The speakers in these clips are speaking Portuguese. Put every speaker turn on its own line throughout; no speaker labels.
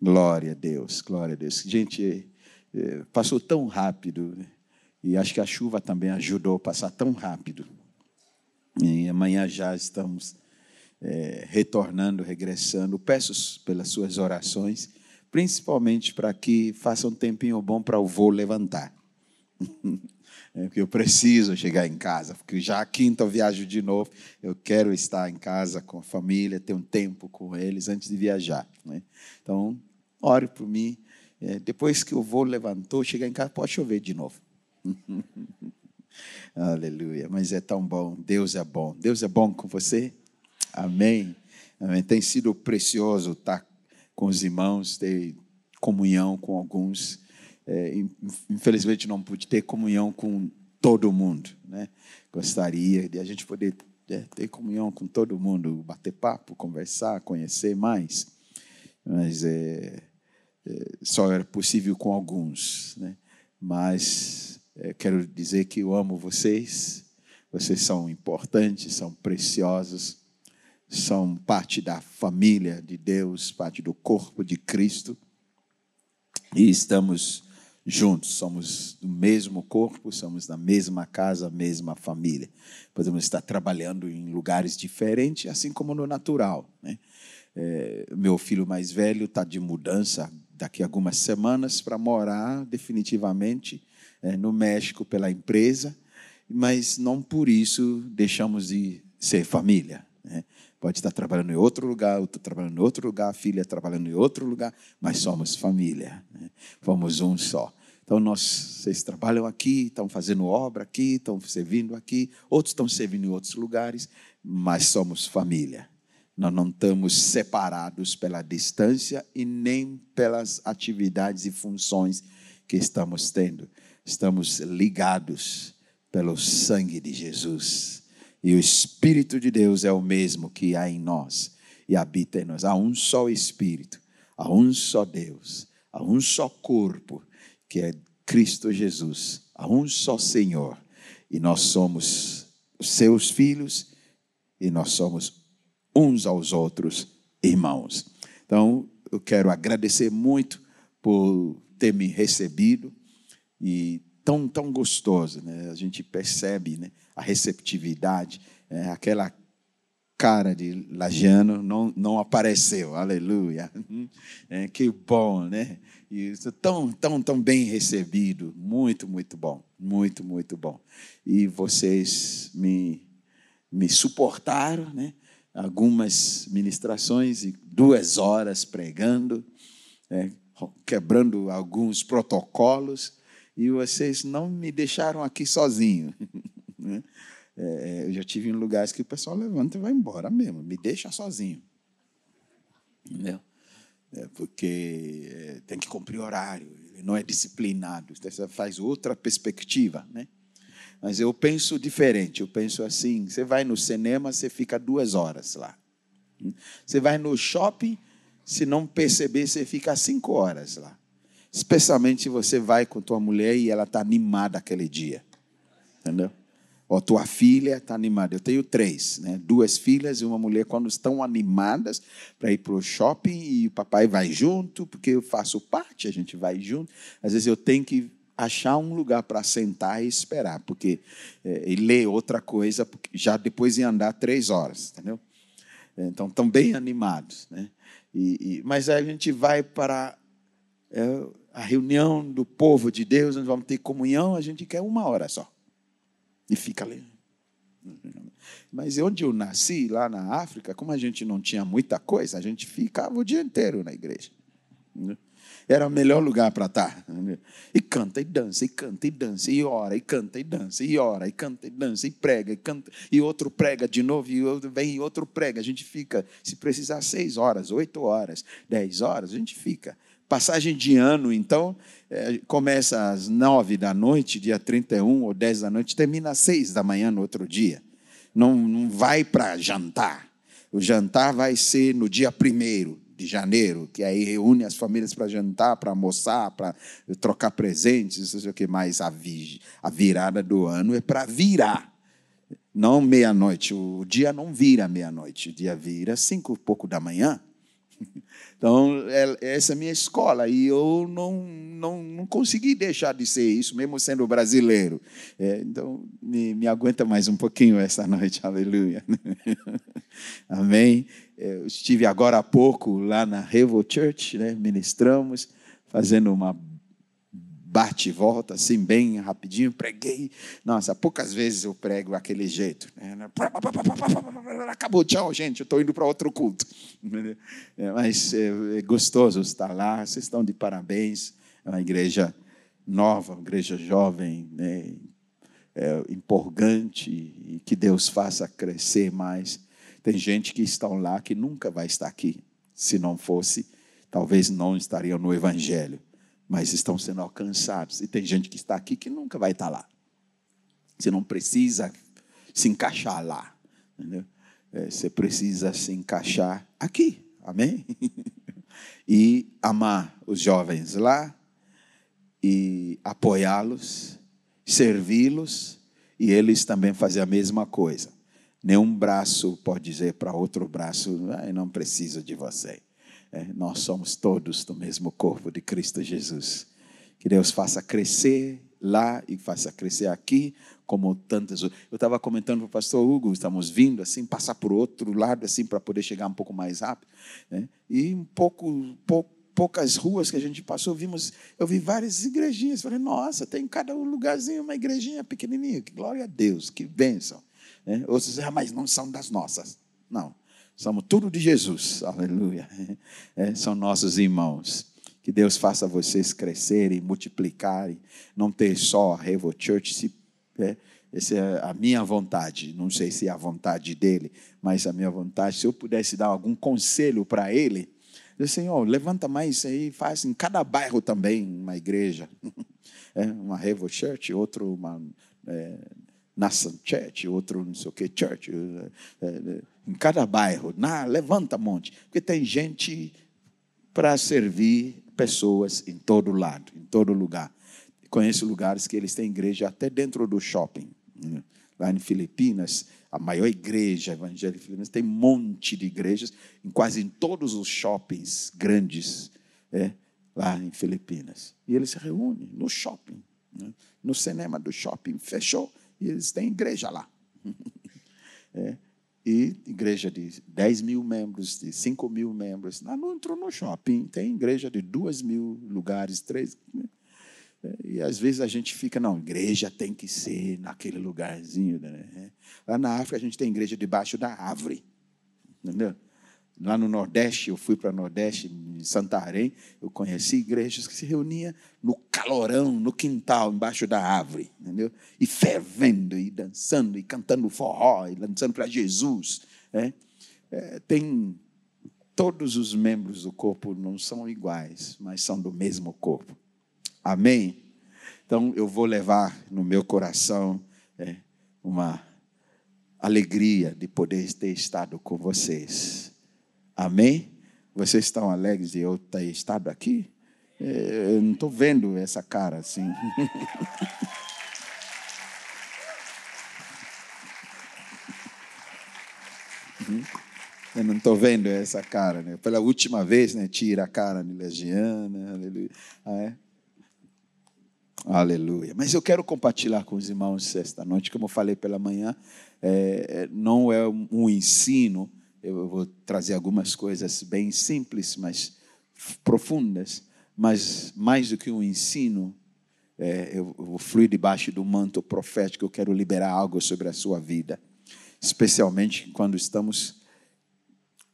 Glória a Deus, glória a Deus. Gente, é, passou tão rápido, né? e acho que a chuva também ajudou a passar tão rápido. E amanhã já estamos é, retornando, regressando. Peço pelas suas orações, principalmente para que faça um tempinho bom para o voo levantar. é, porque eu preciso chegar em casa, porque já a quinta eu viajo de novo. Eu quero estar em casa com a família, ter um tempo com eles antes de viajar. Né? Então, ore por mim. É, depois que o voo levantou, chegar em casa, pode chover de novo. Aleluia. Mas é tão bom. Deus é bom. Deus é bom com você. Amém. Amém. Tem sido precioso estar com os irmãos, ter comunhão com alguns. É, infelizmente não pude ter comunhão com todo mundo, né? Gostaria de a gente poder é, ter comunhão com todo mundo, bater papo, conversar, conhecer mais, mas é, é só era possível com alguns, né? Mas é, quero dizer que eu amo vocês, vocês são importantes, são preciosos, são parte da família de Deus, parte do corpo de Cristo, e estamos juntos, somos do mesmo corpo, somos da mesma casa, mesma família. Podemos estar trabalhando em lugares diferentes, assim como no natural. Né? É, meu filho mais velho está de mudança daqui a algumas semanas para morar definitivamente é, no México pela empresa, mas não por isso deixamos de ser família. Né? Pode estar trabalhando em outro lugar, outro trabalhando em outro lugar, a filha trabalhando em outro lugar, mas somos família, né? fomos um só. Então, nós, vocês trabalham aqui, estão fazendo obra aqui, estão servindo aqui, outros estão servindo em outros lugares, mas somos família. Nós não estamos separados pela distância e nem pelas atividades e funções que estamos tendo estamos ligados pelo sangue de Jesus. E o Espírito de Deus é o mesmo que há em nós e habita em nós. Há um só Espírito, há um só Deus, há um só corpo, que é Cristo Jesus, há um só Senhor. E nós somos seus filhos e nós somos uns aos outros irmãos. Então, eu quero agradecer muito por ter me recebido e tão, tão gostoso, né? A gente percebe né? A receptividade, é, aquela cara de Lajano não, não apareceu, aleluia. É, que bom, né? E tão, tão, tão bem recebido, muito, muito bom, muito, muito bom. E vocês me, me suportaram, né? Algumas ministrações e duas horas pregando, é, quebrando alguns protocolos e vocês não me deixaram aqui sozinho. Né? É, eu já tive em lugares que o pessoal levanta e vai embora mesmo, me deixa sozinho. Entendeu? É porque é, tem que cumprir horário, ele não é disciplinado, você faz outra perspectiva. Né? Mas eu penso diferente, eu penso assim: você vai no cinema, você fica duas horas lá. Você vai no shopping, se não perceber, você fica cinco horas lá. Especialmente se você vai com tua mulher e ela está animada aquele dia. Entendeu? Ou tua filha está animada. Eu tenho três, né? duas filhas e uma mulher, quando estão animadas para ir para o shopping e o papai vai junto, porque eu faço parte, a gente vai junto. Às vezes eu tenho que achar um lugar para sentar e esperar, porque é, e ler outra coisa, porque já depois de andar três horas, entendeu? Então, estão bem animados. Né? E, e, mas a gente vai para. É, a reunião do povo de Deus, nós vamos ter comunhão, a gente quer uma hora só. E fica ali. Mas onde eu nasci, lá na África, como a gente não tinha muita coisa, a gente ficava o dia inteiro na igreja. Era o melhor lugar para estar. E canta, e dança, e canta, e dança, e ora, e canta, e dança, e ora, e canta, e dança, e prega, e canta, e outro prega de novo, e outro vem, e outro prega. A gente fica, se precisar, seis horas, oito horas, dez horas, a gente fica. Passagem de ano, então, é, começa às nove da noite, dia 31 ou dez da noite, termina às seis da manhã no outro dia. Não, não vai para jantar. O jantar vai ser no dia primeiro de janeiro, que aí reúne as famílias para jantar, para almoçar, para trocar presentes, não sei o que mais. A, vi, a virada do ano é para virar. Não meia-noite. O dia não vira meia-noite. O dia vira cinco e pouco da manhã. Então, é, essa é a minha escola. E eu não, não, não consegui deixar de ser isso, mesmo sendo brasileiro. É, então, me, me aguenta mais um pouquinho essa noite. Aleluia. Amém. É, eu estive agora há pouco lá na Revo Church, né, ministramos, fazendo uma bate e volta, assim, bem rapidinho, preguei. Nossa, poucas vezes eu prego aquele jeito. Né? Acabou, tchau, gente, eu estou indo para outro culto. É, mas é, é, gostoso estar lá, vocês estão de parabéns. É uma igreja nova, uma igreja jovem, né? é, empolgante, e que Deus faça crescer mais. Tem gente que estão lá que nunca vai estar aqui. Se não fosse, talvez não estariam no Evangelho mas estão sendo alcançados. E tem gente que está aqui que nunca vai estar lá. Você não precisa se encaixar lá. Entendeu? É, você precisa se encaixar aqui. Amém? e amar os jovens lá, e apoiá-los, servi-los, e eles também fazer a mesma coisa. Nenhum braço pode dizer para outro braço, ah, não preciso de você. É, nós somos todos do mesmo corpo de Cristo Jesus. Que Deus faça crescer lá e faça crescer aqui, como tantas. Eu estava comentando para o pastor Hugo, estamos vindo assim, passar por outro lado, assim, para poder chegar um pouco mais rápido. Né? E um pouco, poucas ruas que a gente passou, vimos, eu vi várias igrejinhas. Falei, nossa, tem em cada lugarzinho uma igrejinha pequenininha. Que glória a Deus, que bênção. Né? Outros dizem, ah, mas não são das nossas. Não. Somos tudo de Jesus, aleluia. É, são nossos irmãos. Que Deus faça vocês crescerem, multiplicarem, não ter só a Revo Church. Se, é, essa é a minha vontade. Não sei se é a vontade dele, mas a minha vontade. Se eu pudesse dar algum conselho para ele, eu Senhor, levanta mais aí, faz em cada bairro também uma igreja. É, uma Revo Church, outro uma é, Nação Church, outro não sei o que Church. É, é, em cada bairro, na, levanta monte, porque tem gente para servir pessoas em todo lado, em todo lugar. Conheço lugares que eles têm igreja até dentro do shopping. Né? Lá em Filipinas, a maior igreja evangélica Filipinas tem um monte de igrejas em quase em todos os shoppings grandes é, lá em Filipinas. E eles se reúnem no shopping, né? no cinema do shopping, fechou, e eles têm igreja lá. é e igreja de 10 mil membros, de 5 mil membros. Não, não entrou no shopping, tem igreja de 2 mil lugares, três. Né? E às vezes a gente fica, não, igreja tem que ser naquele lugarzinho. Né? Lá na África a gente tem igreja debaixo da árvore. Entendeu? Lá no Nordeste, eu fui para o Nordeste, em Santarém, eu conheci igrejas que se reuniam no calorão, no quintal, embaixo da árvore, entendeu? E fervendo, e dançando, e cantando forró, e dançando para Jesus. Né? É, tem todos os membros do corpo não são iguais, mas são do mesmo corpo. Amém? Então eu vou levar no meu coração é, uma alegria de poder ter estado com vocês. Amém? Vocês estão alegres de eu ter estado aqui? É, eu não estou vendo essa cara assim. Eu não estou vendo essa cara, né? Pela última vez, né? Tira a cara de Legiana, aleluia. Ah, é? Aleluia. Mas eu quero compartilhar com os irmãos esta noite, como eu falei pela manhã, é, não é um ensino eu vou trazer algumas coisas bem simples, mas profundas, mas mais do que um ensino, é, eu vou fluir debaixo do manto profético, eu quero liberar algo sobre a sua vida, especialmente quando estamos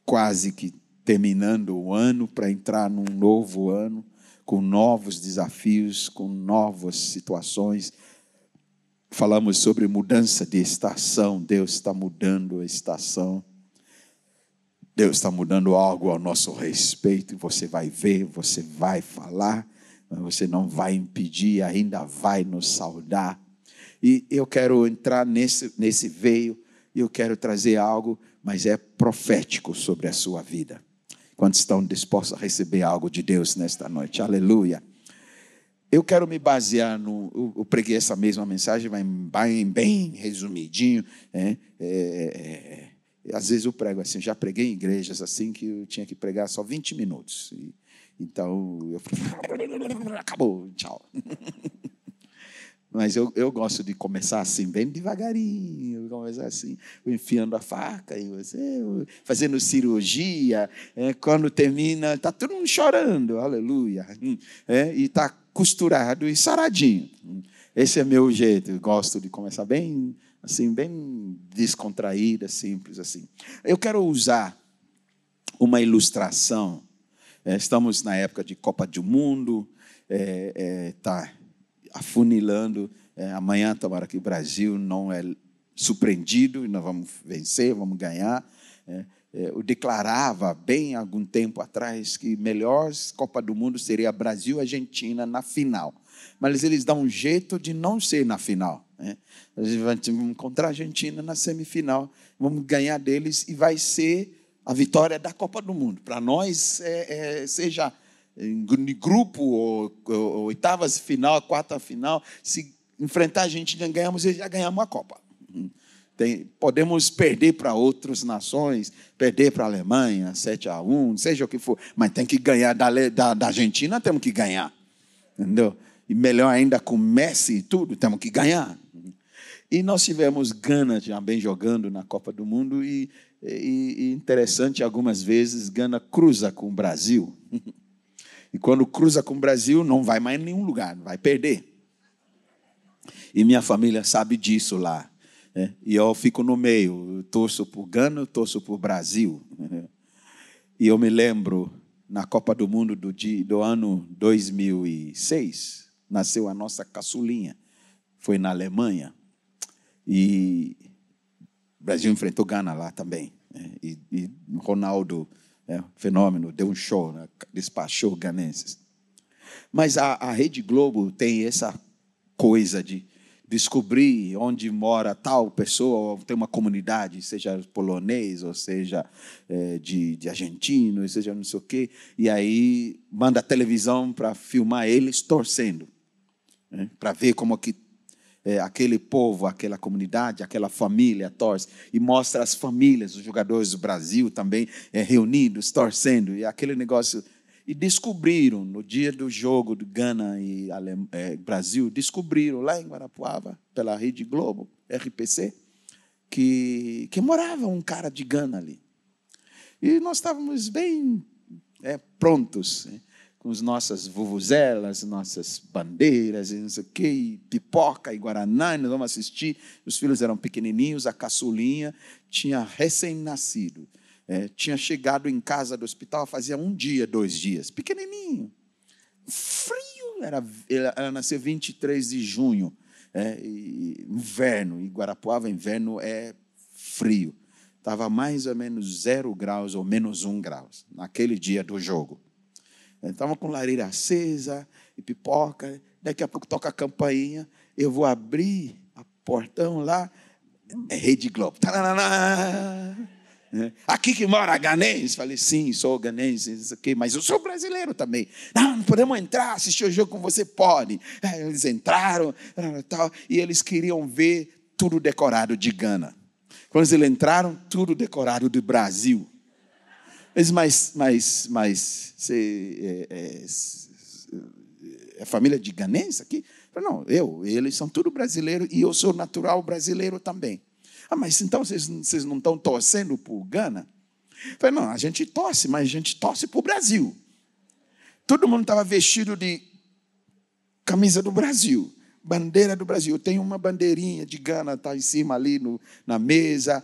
quase que terminando o ano para entrar num novo ano, com novos desafios, com novas situações. Falamos sobre mudança de estação, Deus está mudando a estação. Deus está mudando algo ao nosso respeito, você vai ver, você vai falar, você não vai impedir, ainda vai nos saudar. E eu quero entrar nesse, nesse veio, e eu quero trazer algo, mas é profético sobre a sua vida. Quantos estão dispostos a receber algo de Deus nesta noite? Aleluia. Eu quero me basear no. Eu preguei essa mesma mensagem, mas bem, bem resumidinho. Né? É, é, é às vezes eu prego assim, já preguei em igrejas assim que eu tinha que pregar só 20 minutos. E, então, eu acabou, tchau. Mas eu, eu gosto de começar assim, bem devagarinho, começar assim, enfiando a faca, e você fazendo cirurgia. É, quando termina, está todo mundo chorando, aleluia. É, e está costurado e saradinho. Esse é meu jeito, eu gosto de começar bem assim, bem descontraída, simples assim. Eu quero usar uma ilustração. É, estamos na época de Copa do Mundo, está é, é, afunilando. É, amanhã, tomara que o Brasil não é surpreendido nós vamos vencer, vamos ganhar. É, é, eu declarava bem algum tempo atrás que melhor Copa do Mundo seria Brasil Argentina na final. Mas eles dão um jeito de não ser na final. Né? Vai encontrar a Argentina na semifinal, vamos ganhar deles e vai ser a vitória da Copa do Mundo. Para nós, é, é, seja em grupo, ou, ou, oitavas final, quarta final, se enfrentar a Argentina, ganhamos, já ganhamos a Copa. Tem, podemos perder para outras nações, perder para a Alemanha, 7 a 1, seja o que for, mas tem que ganhar da, da, da Argentina, temos que ganhar. Entendeu? E melhor ainda com Messi e tudo, temos que ganhar. E nós tivemos Gana também jogando na Copa do Mundo, e, e, e interessante, algumas vezes Gana cruza com o Brasil. E quando cruza com o Brasil, não vai mais em nenhum lugar, vai perder. E minha família sabe disso lá. Né? E eu fico no meio, eu torço por Gana, torço por Brasil. E eu me lembro, na Copa do Mundo do, do ano 2006, nasceu a nossa caçulinha. Foi na Alemanha. E o Brasil enfrentou Gana lá também. Né? E, e Ronaldo, é, fenômeno, deu um show, né? despachou ganenses. Mas a, a Rede Globo tem essa coisa de descobrir onde mora tal pessoa, ou tem uma comunidade, seja polonês, ou seja é, de, de argentino, seja não sei o quê, e aí manda a televisão para filmar eles torcendo, né? para ver como que é, aquele povo, aquela comunidade, aquela família torce. E mostra as famílias, os jogadores do Brasil também é, reunidos, torcendo. E aquele negócio. E descobriram, no dia do jogo do Gana e é, Brasil, descobriram lá em Guarapuava, pela Rede Globo, RPC, que, que morava um cara de Gana ali. E nós estávamos bem é, prontos. Né? Com as nossas vuvuzelas, nossas bandeiras, e não sei o quê, e pipoca e guaraná, e nós vamos assistir. Os filhos eram pequenininhos, a caçulinha tinha recém-nascido. É, tinha chegado em casa do hospital fazia um dia, dois dias, pequenininho, frio, era, ela nasceu 23 de junho, é, e, inverno, em Guarapuava, inverno é frio. Estava mais ou menos zero graus ou menos um graus, naquele dia do jogo. Estava com lareira acesa e pipoca. Daqui a pouco toca a campainha. Eu vou abrir a portão lá. É Rede Globo. É. Aqui que mora ganense. Falei, sim, sou ganense, isso mas eu sou brasileiro também. Não, não podemos entrar, assistir o jogo como você pode. É, eles entraram tal, e eles queriam ver tudo decorado de Gana. Quando eles entraram, tudo decorado do Brasil. Mas, mas, mas, mas você é, é, é família de ganense aqui? Não, eu, eles são tudo brasileiro e eu sou natural brasileiro também. Ah, mas então vocês, vocês não estão torcendo por Gana? Eu falei, não, a gente torce, mas a gente torce para o Brasil. Todo mundo estava vestido de camisa do Brasil, bandeira do Brasil. Eu tenho uma bandeirinha de Gana, está em cima ali no, na mesa.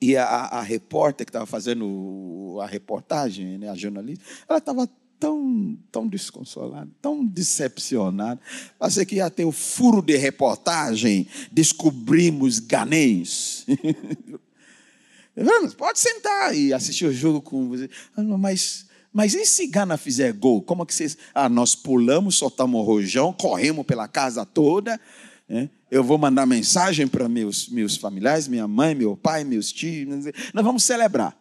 E a, a repórter que estava fazendo a reportagem, né, a jornalista, ela estava tão, tão desconsolada, tão decepcionada. Passei que ia ter o furo de reportagem, descobrimos ganês. Pode sentar e assistir o jogo com você. Ah, mas, mas e se Gana fizer gol? Como é que vocês. Ah, nós pulamos, soltamos o rojão, corremos pela casa toda. Né? Eu vou mandar mensagem para meus, meus familiares, minha mãe, meu pai, meus tios. Nós vamos celebrar.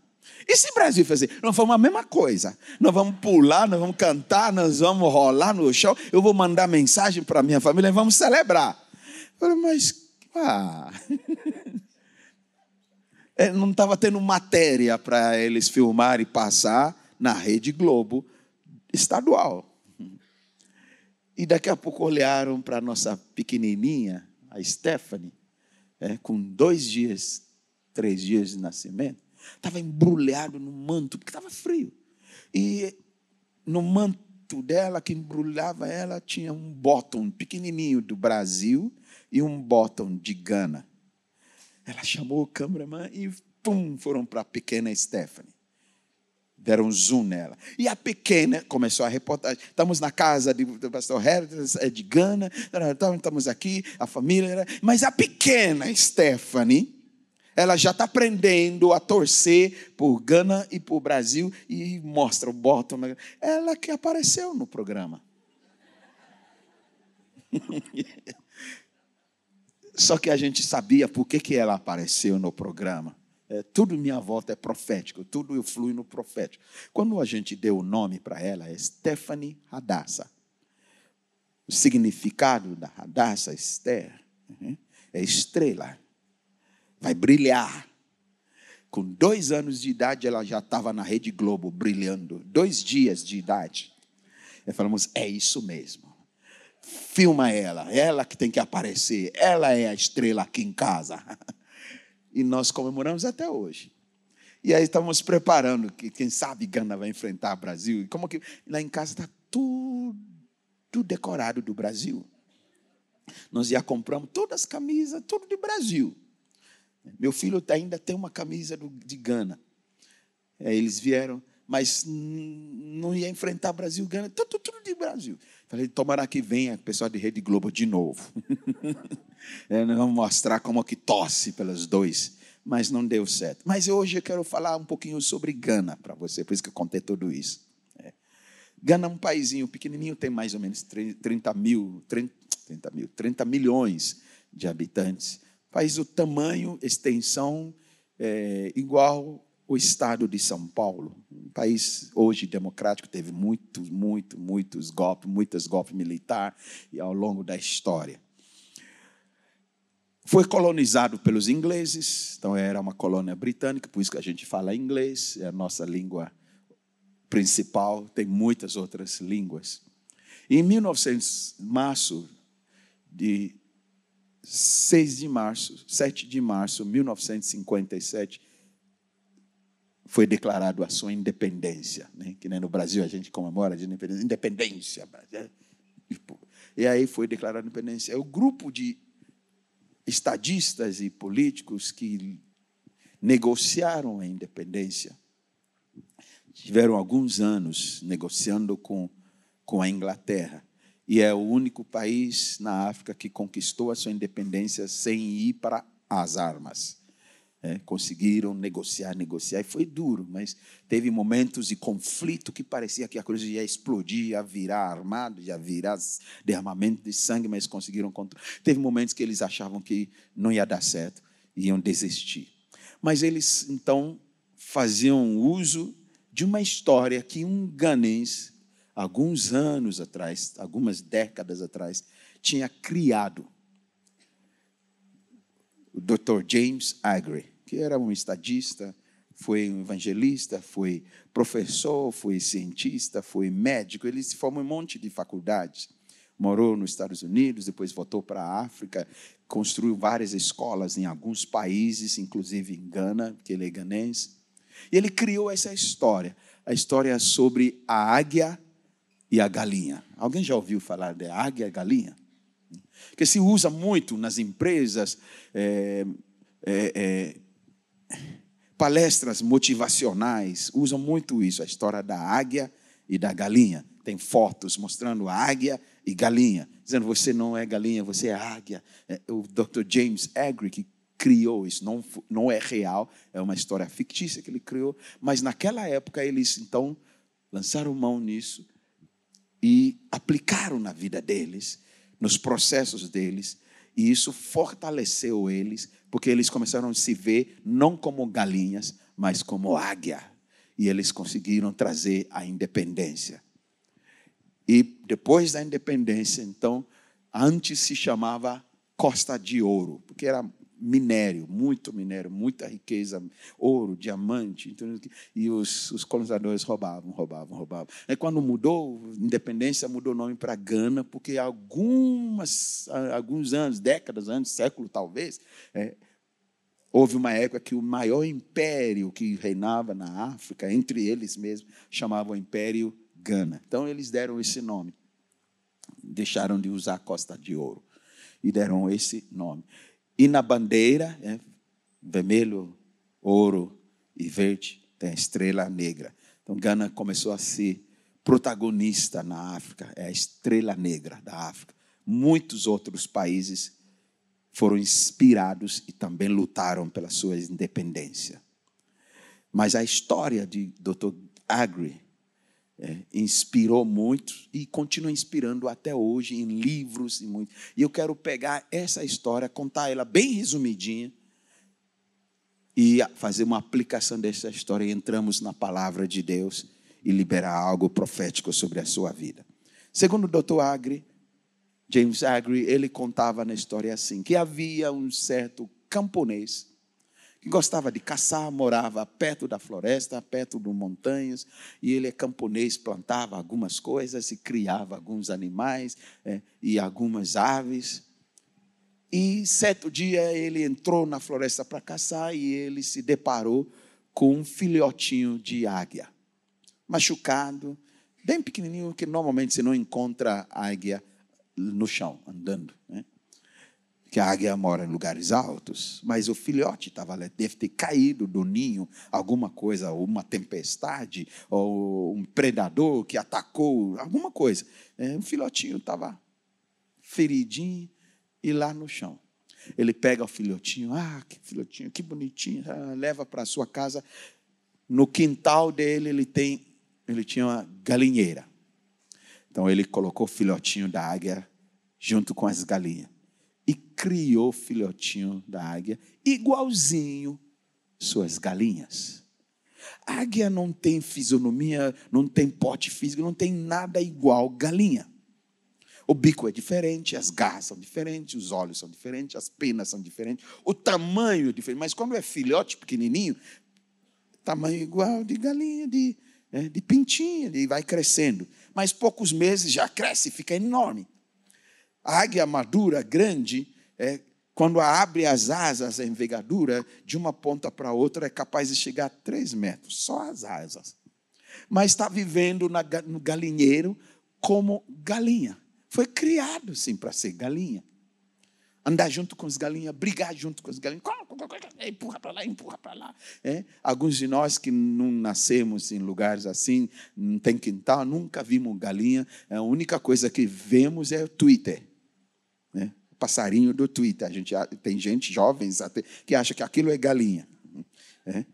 E se o Brasil fazer? Nós vamos a mesma coisa. Nós vamos pular, nós vamos cantar, nós vamos rolar no chão. Eu vou mandar mensagem para minha família e vamos celebrar. Eu falei, mas, ah. é, não estava tendo matéria para eles filmar e passar na Rede Globo estadual. E daqui a pouco olharam para a nossa pequenininha, a Stephanie, é, com dois dias, três dias de nascimento, estava embrulhado no manto, porque estava frio. E no manto dela, que embrulhava ela, tinha um botão pequenininho do Brasil e um botão de Gana. Ela chamou o cameraman e pum, foram para a pequena Stephanie. Deram um zoom nela. E a pequena começou a reportagem. Estamos na casa do pastor Herdes, é de Gana, estamos aqui, a família. Mas a pequena Stephanie, ela já está aprendendo a torcer por Gana e por Brasil e mostra o bottom. Ela que apareceu no programa. Só que a gente sabia por que, que ela apareceu no programa. É, tudo minha volta é profético, tudo eu flui no profético. Quando a gente deu o nome para ela, é Stephanie Radassa. O significado da Radassa, Esther, uhum, é estrela. Vai brilhar. Com dois anos de idade, ela já estava na Rede Globo brilhando. Dois dias de idade. E falamos: é isso mesmo filma ela, ela que tem que aparecer, ela é a estrela aqui em casa. E nós comemoramos até hoje. E aí estamos preparando, que quem sabe Gana vai enfrentar o Brasil. E como que lá em casa está tudo, decorado do Brasil. Nós já compramos todas as camisas, tudo de Brasil. Meu filho ainda tem uma camisa de Gana. Aí eles vieram, mas não ia enfrentar Brasil, Gana, tudo, tudo de Brasil. Falei, tomara que venha o pessoal de Rede Globo de novo. é, nós vamos mostrar como que tosse pelos dois. Mas não deu certo. Mas hoje eu quero falar um pouquinho sobre Gana para você, por isso que eu contei tudo isso. É. Gana é um paísinho pequenininho, tem mais ou menos 30 mil, 30, 30 mil, 30 milhões de habitantes. País do tamanho, extensão é, igual o estado de São Paulo, um país hoje democrático, teve muitos, muitos, muitos golpes, muitos golpes militares ao longo da história. Foi colonizado pelos ingleses, então era uma colônia britânica, por isso que a gente fala inglês, é a nossa língua principal, tem muitas outras línguas. Em 1900, março de 6 de março, 7 de março de 1957, foi declarado a sua independência, né? que nem no Brasil a gente comemora a independência, independência. E aí foi declarada a independência. É o grupo de estadistas e políticos que negociaram a independência. Tiveram alguns anos negociando com, com a Inglaterra. E é o único país na África que conquistou a sua independência sem ir para as armas. É, conseguiram negociar, negociar, e foi duro, mas teve momentos de conflito que parecia que a coisa ia explodir, ia virar armado, ia virar derramamento de sangue, mas conseguiram controlar. Teve momentos que eles achavam que não ia dar certo, iam desistir. Mas eles, então, faziam uso de uma história que um ganês, alguns anos atrás, algumas décadas atrás, tinha criado. O Dr. James Agri era um estadista, foi um evangelista, foi professor, foi cientista, foi médico. Ele se formou em um monte de faculdades. Morou nos Estados Unidos, depois voltou para a África, construiu várias escolas em alguns países, inclusive em Gana, que ele é ganense. E ele criou essa história, a história sobre a águia e a galinha. Alguém já ouviu falar de águia e galinha? Que se usa muito nas empresas, é, é, é, palestras motivacionais usam muito isso, a história da águia e da galinha. Tem fotos mostrando águia e galinha, dizendo você não é galinha, você é águia. É, o Dr. James Agri, que criou isso, não, não é real, é uma história fictícia que ele criou, mas naquela época eles então lançaram mão nisso e aplicaram na vida deles, nos processos deles, e isso fortaleceu eles, porque eles começaram a se ver não como galinhas, mas como águia. E eles conseguiram trazer a independência. E depois da independência, então, antes se chamava Costa de Ouro, porque era minério, muito minério, muita riqueza, ouro, diamante. Então, e os, os colonizadores roubavam, roubavam, roubavam. Aí quando mudou, independência mudou o nome para Gana, porque algumas, alguns anos, décadas antes, século talvez, é, houve uma época que o maior império que reinava na África, entre eles mesmos, chamava o Império Gana. Então eles deram esse nome. Deixaram de usar Costa de Ouro e deram esse nome. E na bandeira, é, vermelho, ouro e verde, tem a estrela negra. Então, Gana começou a ser protagonista na África, é a estrela negra da África. Muitos outros países foram inspirados e também lutaram pela sua independência. Mas a história de Dr. Agri é, inspirou muito e continua inspirando até hoje em livros e muito. E eu quero pegar essa história, contar ela bem resumidinha e fazer uma aplicação dessa história. E entramos na palavra de Deus e liberar algo profético sobre a sua vida. Segundo o Dr. Agri, James Agri, ele contava na história assim, que havia um certo camponês que gostava de caçar, morava perto da floresta, perto de montanhas, e ele é camponês, plantava algumas coisas e criava alguns animais é, e algumas aves. E certo dia ele entrou na floresta para caçar e ele se deparou com um filhotinho de águia, machucado, bem pequenininho, que normalmente você não encontra águia no chão, andando. Né? que a águia mora em lugares altos, mas o filhote estava deve ter caído do ninho, alguma coisa, uma tempestade, ou um predador que atacou, alguma coisa. É, um filhotinho estava feridinho e lá no chão. Ele pega o filhotinho, ah, que filhotinho, que bonitinho, ah, leva para a sua casa. No quintal dele ele tem, ele tinha uma galinheira. Então ele colocou o filhotinho da águia junto com as galinhas e criou filhotinho da águia, igualzinho suas galinhas. A águia não tem fisionomia, não tem porte físico, não tem nada igual galinha. O bico é diferente, as garras são diferentes, os olhos são diferentes, as penas são diferentes, o tamanho é diferente. Mas quando é filhote pequenininho, tamanho igual de galinha, de, é, de pintinha, e vai crescendo. Mas poucos meses já cresce, fica enorme. A águia madura, grande, é, quando abre as asas, a envergadura, de uma ponta para outra, é capaz de chegar a três metros, só as asas. Mas está vivendo na, no galinheiro como galinha. Foi criado, sim, para ser galinha. Andar junto com as galinhas, brigar junto com as galinhas, empurra para lá, empurra para lá. É? Alguns de nós que não nascemos em lugares assim, não tem quintal, nunca vimos galinha. A única coisa que vemos é o Twitter né? Passarinho do Twitter. A gente, tem gente, jovens até, que acha que aquilo é galinha. Né?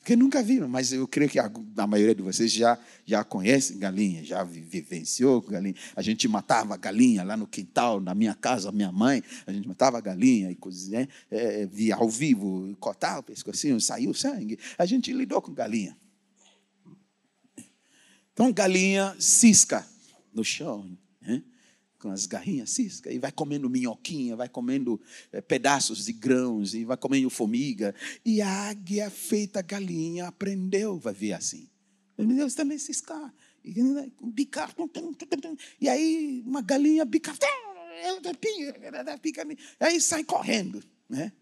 Porque nunca viram, mas eu creio que a, a, maioria de vocês já, já conhece galinha, já vivenciou galinha. A gente matava galinha lá no quintal, na minha casa, minha mãe, a gente matava galinha e cozinha, né? é, via ao vivo, cortava o pescocinho, saiu sangue. A gente lidou com galinha. Então, galinha cisca no chão. Né? Com as garrinhas, cisca, e vai comendo minhoquinha, vai comendo é, pedaços de grãos, e vai comendo formiga. E a águia feita galinha aprendeu, vai ver assim. Deus também ciscar, e, né, bicar. E aí uma galinha bica, aí sai correndo. Né?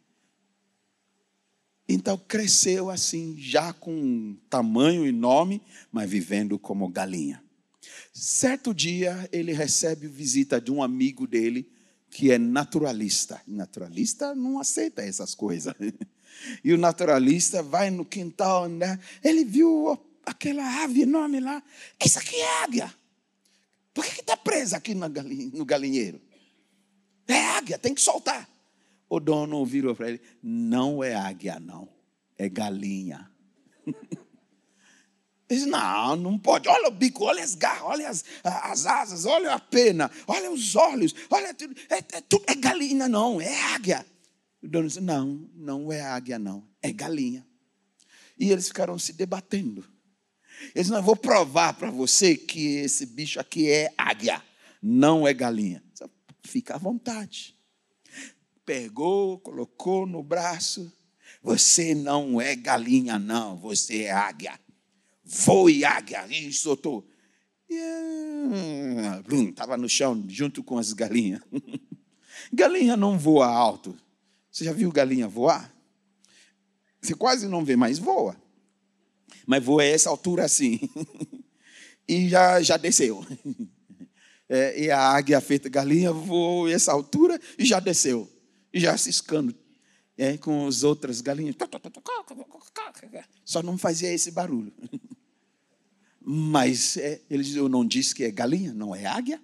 Então cresceu assim, já com tamanho e nome, mas vivendo como galinha. Certo dia, ele recebe visita de um amigo dele que é naturalista. Naturalista não aceita essas coisas. E o naturalista vai no quintal andar. Ele viu aquela ave enorme lá. Isso aqui é águia. Por que está presa aqui no galinheiro? É águia, tem que soltar. O dono virou para ele: Não é águia, não. É galinha. Diz, não, não pode. Olha o bico, olha as garras, olha as, as asas, olha a pena, olha os olhos, olha tudo. É, é, tudo, é galinha, não, é águia. O dono disse, não, não é águia, não, é galinha. E eles ficaram se debatendo. Eles não vou provar para você que esse bicho aqui é águia, não é galinha. Fica à vontade. pegou, colocou no braço. Você não é galinha, não, você é águia. Voe, águia. E soltou. Estava no chão junto com as galinhas. galinha não voa alto. Você já viu galinha voar? Você quase não vê, mas voa. Mas voa a essa altura assim. e já, já desceu. É, e a águia feita galinha voou a essa altura e já desceu. E já ciscando é, com as outras galinhas. Só não fazia esse barulho. Mas é, ele diz, eu não disse que é galinha, não é águia?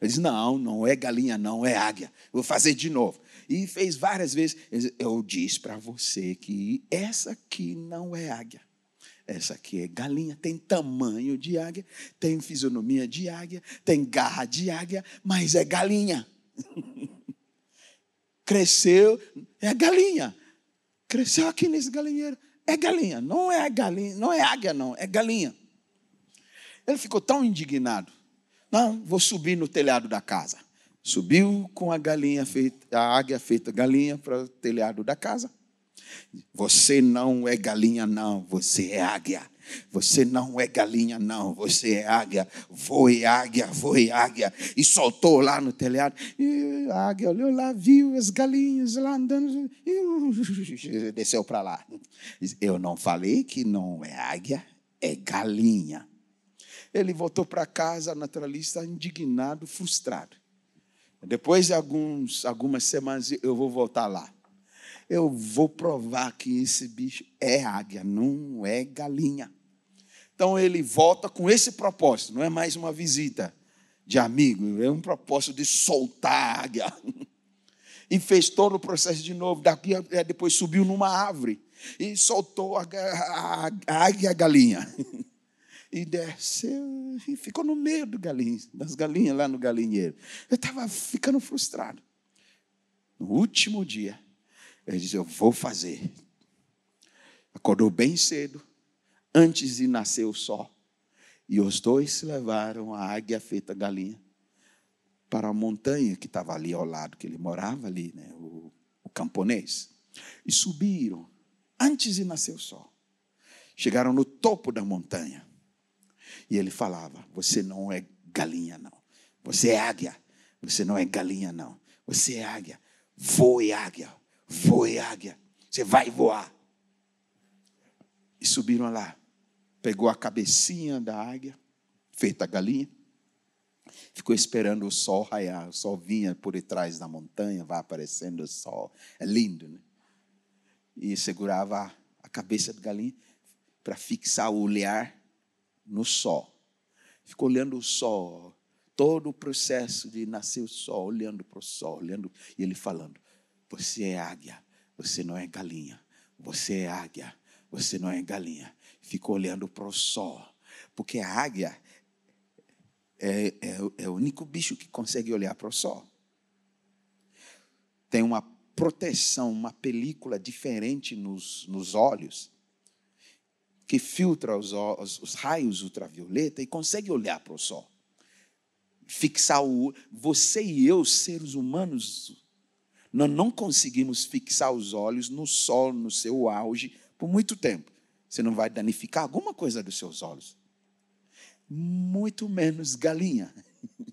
Ele diz, não, não é galinha, não é águia. Vou fazer de novo. E fez várias vezes. Diz, eu disse para você que essa aqui não é águia. Essa aqui é galinha, tem tamanho de águia, tem fisionomia de águia, tem garra de águia, mas é galinha. Cresceu, é galinha. Cresceu aqui nesse galinheiro, é galinha. Não é galinha, não é águia, não, é galinha. Ele ficou tão indignado. Não, vou subir no telhado da casa. Subiu com a galinha feita, a águia feita galinha para o telhado da casa. Você não é galinha, não, você é águia. Você não é galinha, não, você é águia. Voe, águia, voe, águia. E soltou lá no telhado. E a águia olhou lá, viu as galinhas lá andando. E desceu para lá. Eu não falei que não é águia, é galinha. Ele voltou para casa, naturalista, indignado, frustrado. Depois de alguns, algumas semanas, eu vou voltar lá. Eu vou provar que esse bicho é águia, não é galinha. Então ele volta com esse propósito, não é mais uma visita de amigo, é um propósito de soltar a águia. E fez todo o processo de novo. Daqui depois subiu numa árvore e soltou a, a, a águia a galinha. E desceu e ficou no meio do galinho, das galinhas lá no galinheiro. Eu estava ficando frustrado. No último dia, ele disse: Eu vou fazer. Acordou bem cedo, antes de nascer o sol. E os dois se levaram a águia feita galinha para a montanha que estava ali ao lado, que ele morava ali, né, o, o camponês. E subiram antes de nascer o sol. Chegaram no topo da montanha. E ele falava: Você não é galinha, não. Você é águia. Você não é galinha, não. Você é águia. Voe, águia. Voe, águia. Você vai voar. E subiram lá. Pegou a cabecinha da águia, feita galinha. Ficou esperando o sol raiar. O sol vinha por detrás da montanha, vai aparecendo o sol. É lindo, né? E segurava a cabeça da galinha para fixar o olhar no sol. Ficou olhando o sol, todo o processo de nascer o sol, olhando para o sol, olhando, e ele falando: Você é águia, você não é galinha. Você é águia, você não é galinha. Ficou olhando para o sol, porque a águia é, é, é o único bicho que consegue olhar para o sol. Tem uma proteção, uma película diferente nos, nos olhos que filtra os, os, os raios ultravioleta e consegue olhar para o sol. Fixar o. Você e eu, seres humanos, nós não conseguimos fixar os olhos no sol, no seu auge, por muito tempo. Você não vai danificar alguma coisa dos seus olhos. Muito menos galinha.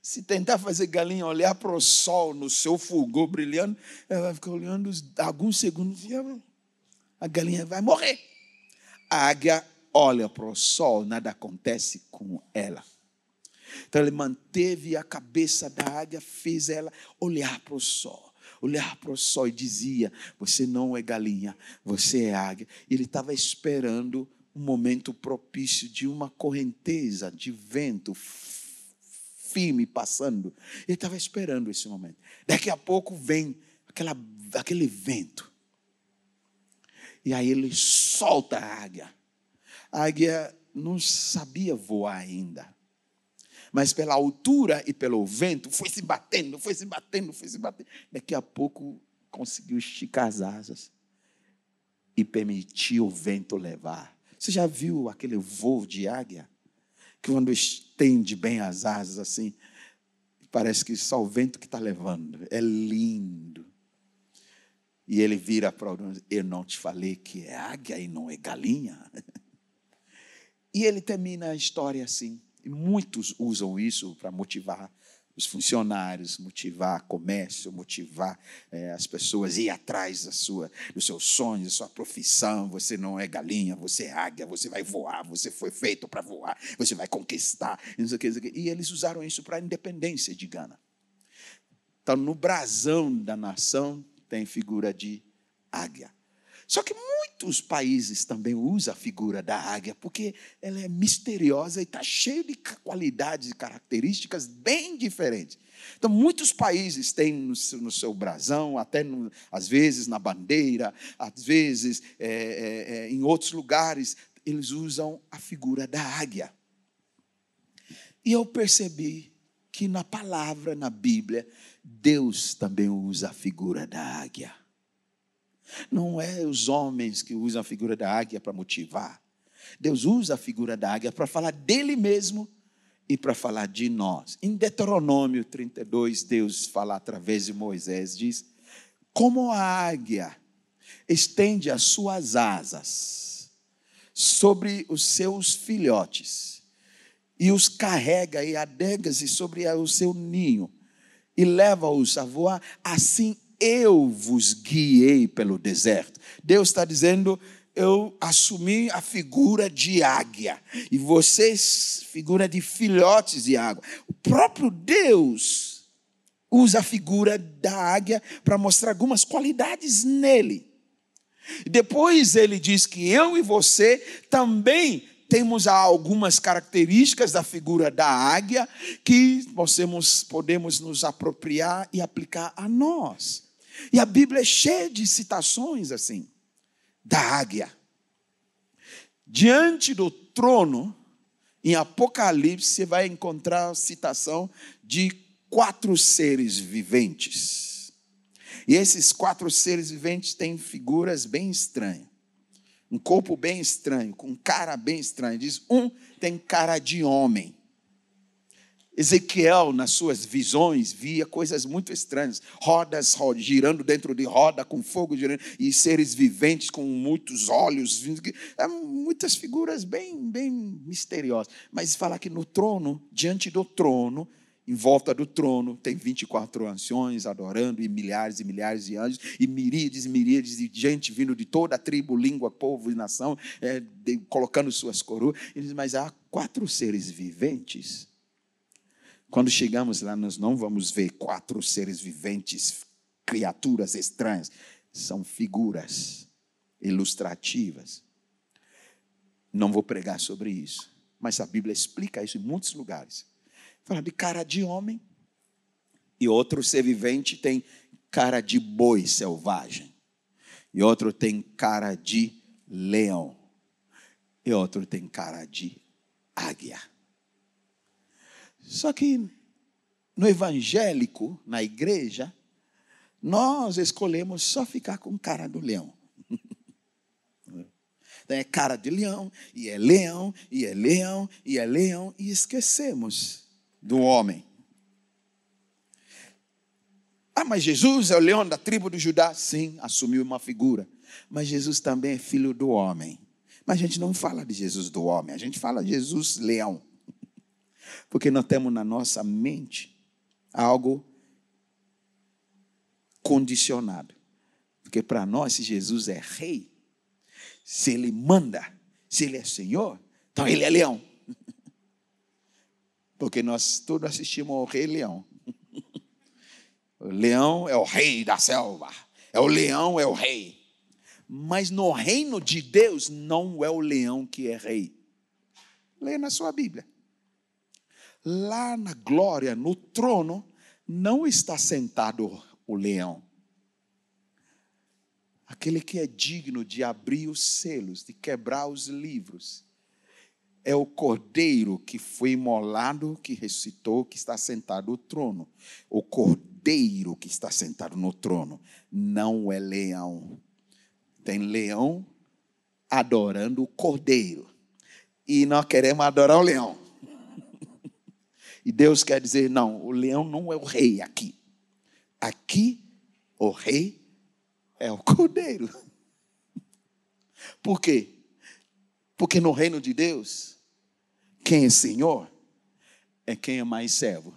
Se tentar fazer galinha olhar para o sol no seu fulgor brilhando, ela vai ficar olhando alguns segundos e a galinha vai morrer. A águia olha para o sol, nada acontece com ela. Então ele manteve a cabeça da águia, fez ela olhar para o sol, olhar para o sol e dizia: Você não é galinha, você é águia. E ele estava esperando um momento propício de uma correnteza de vento firme passando. Ele estava esperando esse momento. Daqui a pouco vem aquela, aquele vento. E aí ele solta a águia. A águia não sabia voar ainda. Mas pela altura e pelo vento, foi se batendo, foi se batendo, foi se batendo. Daqui a pouco conseguiu esticar as asas e permitiu o vento levar. Você já viu aquele voo de águia? Que quando estende bem as asas assim, Parece que só o vento que está levando. É lindo. E ele vira para o eu não te falei que é águia e não é galinha. E ele termina a história assim. E muitos usam isso para motivar os funcionários, motivar comércio, motivar é, as pessoas a ir atrás da sua, dos seus sonhos, da sua profissão. Você não é galinha, você é águia, você vai voar, você foi feito para voar, você vai conquistar. E eles usaram isso para a independência de Gana. Então, no brasão da nação tem figura de águia. Só que muitos países também usam a figura da águia, porque ela é misteriosa e está cheia de qualidades e características bem diferentes. Então, muitos países têm no seu, no seu brasão, até no, às vezes na bandeira, às vezes é, é, é, em outros lugares, eles usam a figura da águia. E eu percebi que na palavra, na Bíblia, Deus também usa a figura da águia. Não é os homens que usam a figura da águia para motivar. Deus usa a figura da águia para falar dele mesmo e para falar de nós. Em Deuteronômio 32, Deus fala através de Moisés, diz: Como a águia estende as suas asas sobre os seus filhotes e os carrega e adega-se sobre o seu ninho e leva-os a voar, assim eu vos guiei pelo deserto. Deus está dizendo, eu assumi a figura de águia e vocês, figura de filhotes de água. O próprio Deus usa a figura da águia para mostrar algumas qualidades nele. Depois ele diz que eu e você também temos algumas características da figura da águia que podemos, podemos nos apropriar e aplicar a nós. E a Bíblia é cheia de citações assim, da águia. Diante do trono, em Apocalipse, você vai encontrar a citação de quatro seres viventes. E esses quatro seres viventes têm figuras bem estranhas. Um corpo bem estranho, com cara bem estranha. Diz: um tem cara de homem, Ezequiel, nas suas visões, via coisas muito estranhas: rodas girando dentro de roda, com fogo girando, e seres viventes com muitos olhos, é, muitas figuras bem, bem misteriosas. Mas fala que no trono, diante do trono, em volta do trono, tem 24 anciões adorando, e milhares e milhares de anjos, e miríades e miríades de gente vindo de toda a tribo, língua, povo e nação, é, de, colocando suas coroas. Ele diz, mas há quatro seres viventes quando chegamos lá, nós não vamos ver quatro seres viventes, criaturas estranhas. São figuras ilustrativas. Não vou pregar sobre isso, mas a Bíblia explica isso em muitos lugares. Fala de cara de homem, e outro ser vivente tem cara de boi selvagem, e outro tem cara de leão, e outro tem cara de águia. Só que no evangélico, na igreja, nós escolhemos só ficar com cara do leão. É cara de leão, e é leão, e é leão, e é leão, e esquecemos do homem. Ah, mas Jesus é o leão da tribo de Judá? Sim, assumiu uma figura. Mas Jesus também é filho do homem. Mas a gente não fala de Jesus do homem, a gente fala de Jesus leão. Porque nós temos na nossa mente algo condicionado. Porque para nós, se Jesus é rei, se ele manda, se ele é senhor, então ele é leão. Porque nós todos assistimos ao Rei Leão. O leão é o rei da selva. É o leão, é o rei. Mas no reino de Deus não é o leão que é rei. Leia na sua Bíblia lá na glória, no trono, não está sentado o leão. Aquele que é digno de abrir os selos, de quebrar os livros. É o cordeiro que foi imolado, que ressuscitou, que está sentado no trono. O cordeiro que está sentado no trono não é leão. Tem leão adorando o cordeiro. E nós queremos adorar o leão. E Deus quer dizer: não, o leão não é o rei aqui. Aqui, o rei é o cordeiro. Por quê? Porque no reino de Deus, quem é senhor é quem é mais servo.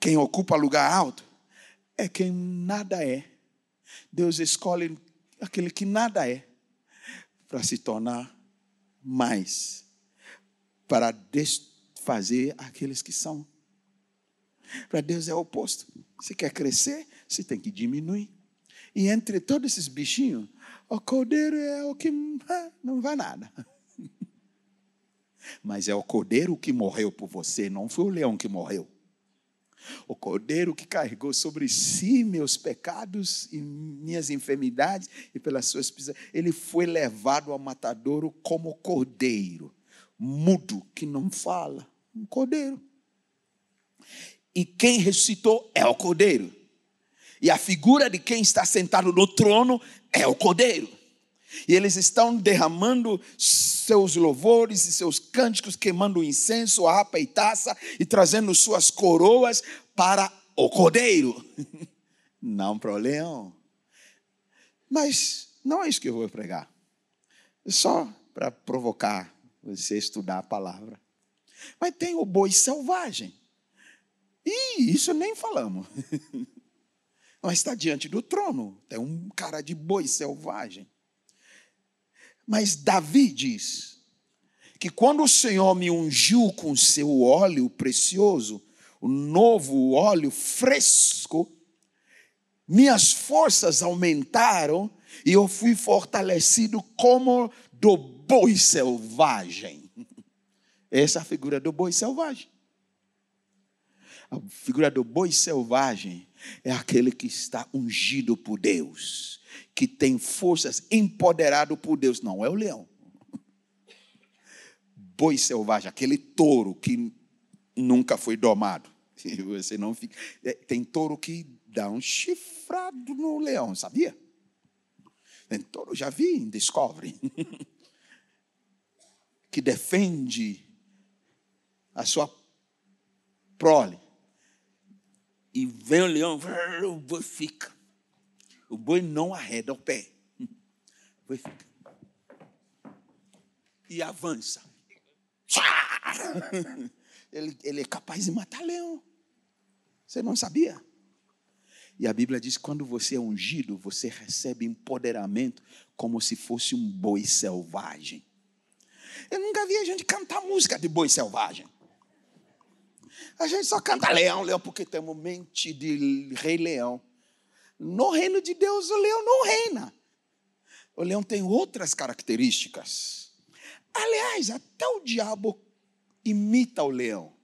Quem ocupa lugar alto é quem nada é. Deus escolhe aquele que nada é para se tornar mais, para desfazer aqueles que são. Para Deus é o oposto. Se quer crescer, você tem que diminuir. E entre todos esses bichinhos, o cordeiro é o que não vai nada. Mas é o cordeiro que morreu por você, não foi o leão que morreu. O cordeiro que carregou sobre si meus pecados e minhas enfermidades, e pelas suas pisas, ele foi levado ao matadouro como cordeiro, mudo, que não fala. Um cordeiro. E quem ressuscitou é o cordeiro. E a figura de quem está sentado no trono é o cordeiro. E eles estão derramando seus louvores e seus cânticos, queimando incenso, harpa e taça e trazendo suas coroas para o cordeiro, não para o leão. Mas não é isso que eu vou pregar. É só para provocar você estudar a palavra. Mas tem o boi selvagem. E isso nem falamos. Mas está diante do trono. Tem um cara de boi selvagem. Mas Davi diz que quando o Senhor me ungiu com seu óleo precioso, o novo óleo fresco, minhas forças aumentaram e eu fui fortalecido como do boi selvagem. Essa é a figura do boi selvagem. A figura do boi selvagem é aquele que está ungido por Deus que tem forças, empoderado por Deus. Não é o leão. Boi selvagem, aquele touro que nunca foi domado. Você não fica. É, tem touro que dá um chifrado no leão, sabia? Tem touro, já vi Discovery. que defende a sua prole. E vem o leão, fica. O boi não arreda o pé. O boi fica. E avança. Ele, ele é capaz de matar leão. Você não sabia? E a Bíblia diz que quando você é ungido, você recebe empoderamento como se fosse um boi selvagem. Eu nunca vi a gente cantar música de boi selvagem. A gente só canta leão, leão, porque temos mente de rei leão. No reino de Deus, o leão não reina. O leão tem outras características. Aliás, até o diabo imita o leão.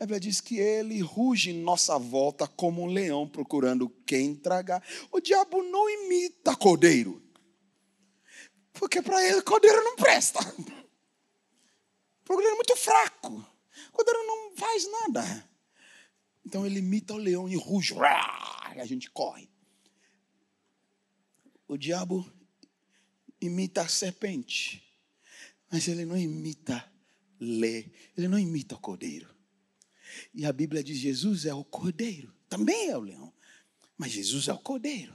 A Bíblia diz que ele ruge em nossa volta como um leão procurando quem tragar. O diabo não imita cordeiro. Porque para ele cordeiro não presta. O cordeiro é muito fraco. O cordeiro não faz nada. Então ele imita o leão e ruge. E a gente corre. O diabo imita a serpente, mas ele não imita lê, ele não imita o cordeiro. E a Bíblia diz: Jesus é o cordeiro, também é o leão, mas Jesus é o cordeiro.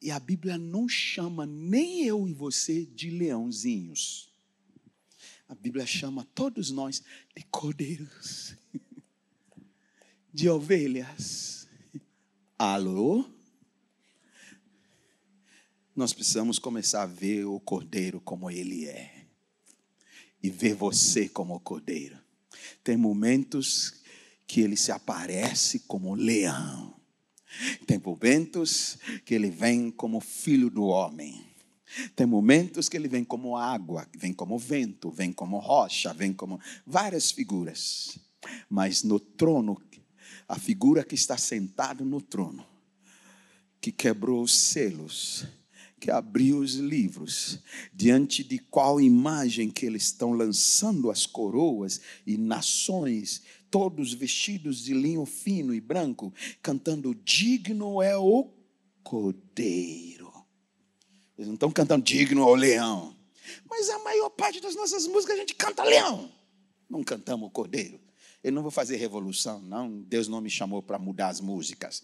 E a Bíblia não chama nem eu e você de leãozinhos. A Bíblia chama todos nós de cordeiros, de ovelhas. Alô? Nós precisamos começar a ver o cordeiro como ele é e ver você como o cordeiro. Tem momentos que ele se aparece como leão. Tem momentos que ele vem como filho do homem. Tem momentos que ele vem como água, vem como vento, vem como rocha, vem como várias figuras. Mas no trono, a figura que está sentado no trono, que quebrou os selos, que abriu os livros, diante de qual imagem que eles estão lançando as coroas e nações, todos vestidos de linho fino e branco, cantando: Digno é o Cordeiro. Eles não estão cantando digno ao leão. Mas a maior parte das nossas músicas a gente canta leão. Não cantamos o cordeiro. Eu não vou fazer revolução, não. Deus não me chamou para mudar as músicas.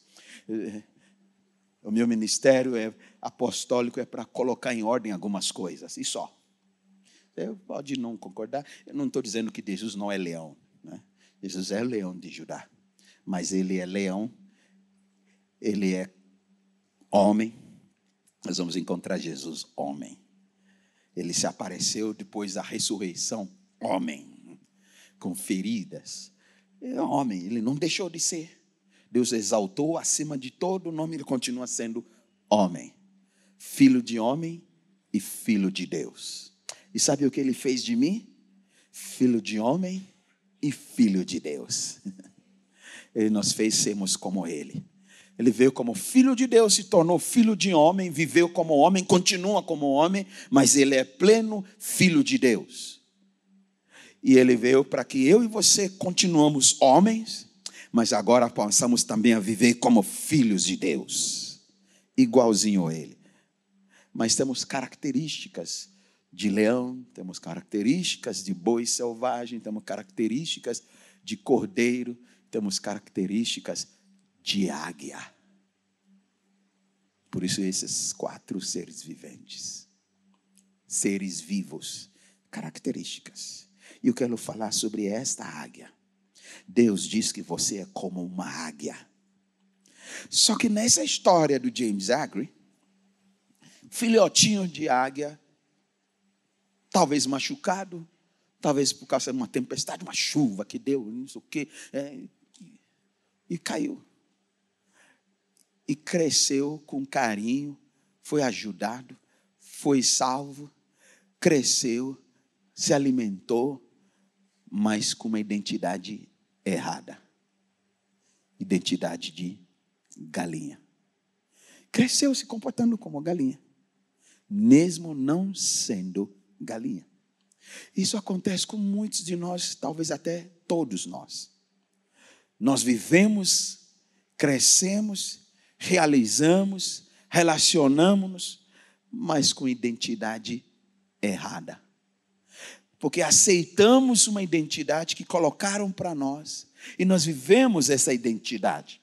O meu ministério é apostólico é para colocar em ordem algumas coisas, e só. Você pode não concordar. Eu não estou dizendo que Jesus não é leão. Né? Jesus é leão de Judá. Mas ele é leão, ele é homem. Nós vamos encontrar Jesus homem. Ele se apareceu depois da ressurreição, homem, com feridas. É homem, ele não deixou de ser. Deus exaltou acima de todo o nome, ele continua sendo homem. Filho de homem e filho de Deus. E sabe o que ele fez de mim? Filho de homem e filho de Deus. Ele nos fez sermos como ele. Ele veio como filho de Deus, se tornou filho de homem, viveu como homem, continua como homem, mas ele é pleno filho de Deus. E ele veio para que eu e você continuamos homens, mas agora possamos também a viver como filhos de Deus, igualzinho a ele. Mas temos características de leão, temos características de boi selvagem, temos características de cordeiro, temos características de águia. Por isso, esses quatro seres viventes, seres vivos, características. E eu quero falar sobre esta águia. Deus diz que você é como uma águia. Só que nessa história do James Agri, filhotinho de águia, talvez machucado, talvez por causa de uma tempestade, uma chuva que deu, não sei o quê, é, e caiu e cresceu com carinho, foi ajudado, foi salvo, cresceu, se alimentou, mas com uma identidade errada identidade de galinha. Cresceu se comportando como galinha, mesmo não sendo galinha. Isso acontece com muitos de nós, talvez até todos nós. Nós vivemos, crescemos realizamos, relacionamos-nos, mas com identidade errada. Porque aceitamos uma identidade que colocaram para nós e nós vivemos essa identidade.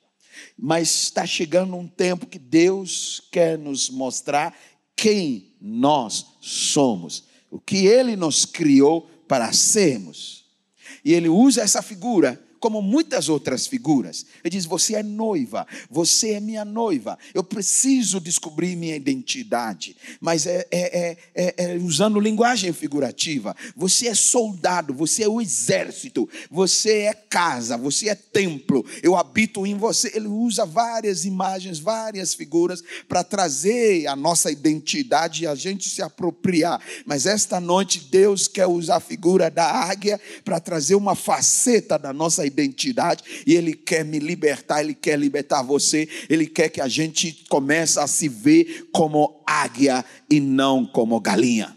Mas está chegando um tempo que Deus quer nos mostrar quem nós somos, o que Ele nos criou para sermos. E Ele usa essa figura como muitas outras figuras. Ele diz: Você é noiva, você é minha noiva. Eu preciso descobrir minha identidade. Mas é, é, é, é, usando linguagem figurativa. Você é soldado, você é o exército, você é casa, você é templo. Eu habito em você. Ele usa várias imagens, várias figuras para trazer a nossa identidade e a gente se apropriar. Mas esta noite Deus quer usar a figura da águia para trazer uma faceta da nossa identidade e Ele quer me libertar, Ele quer libertar você, Ele quer que a gente comece a se ver como águia e não como galinha.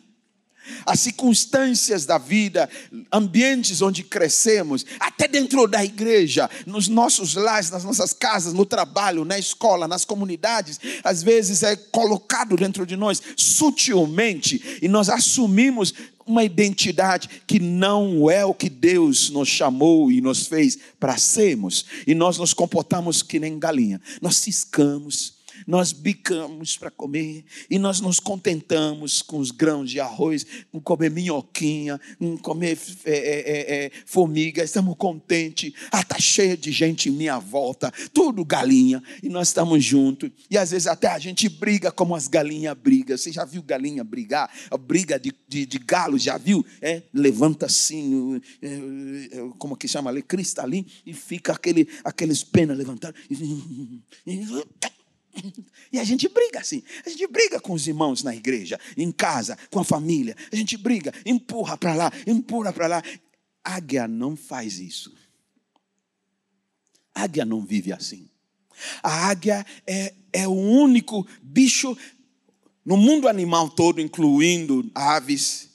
As circunstâncias da vida, ambientes onde crescemos, até dentro da igreja, nos nossos lares, nas nossas casas, no trabalho, na escola, nas comunidades, às vezes é colocado dentro de nós sutilmente e nós assumimos uma identidade que não é o que Deus nos chamou e nos fez para sermos, e nós nos comportamos que nem galinha, nós ciscamos, nós bicamos para comer e nós nos contentamos com os grãos de arroz, com comer minhoquinha, com comer é, é, é, formiga, estamos contentes. Ah, está cheio de gente em minha volta, tudo galinha, e nós estamos juntos. E às vezes até a gente briga como as galinhas brigam. Você já viu galinha brigar? A briga de, de, de galo, já viu? É, levanta assim, é, é, como que chama ali? Cristalino, e fica aquele, aqueles penas levantados. E a gente briga assim. A gente briga com os irmãos na igreja, em casa, com a família. A gente briga, empurra para lá, empurra para lá. Águia não faz isso. Águia não vive assim. A águia é, é o único bicho no mundo animal todo, incluindo aves,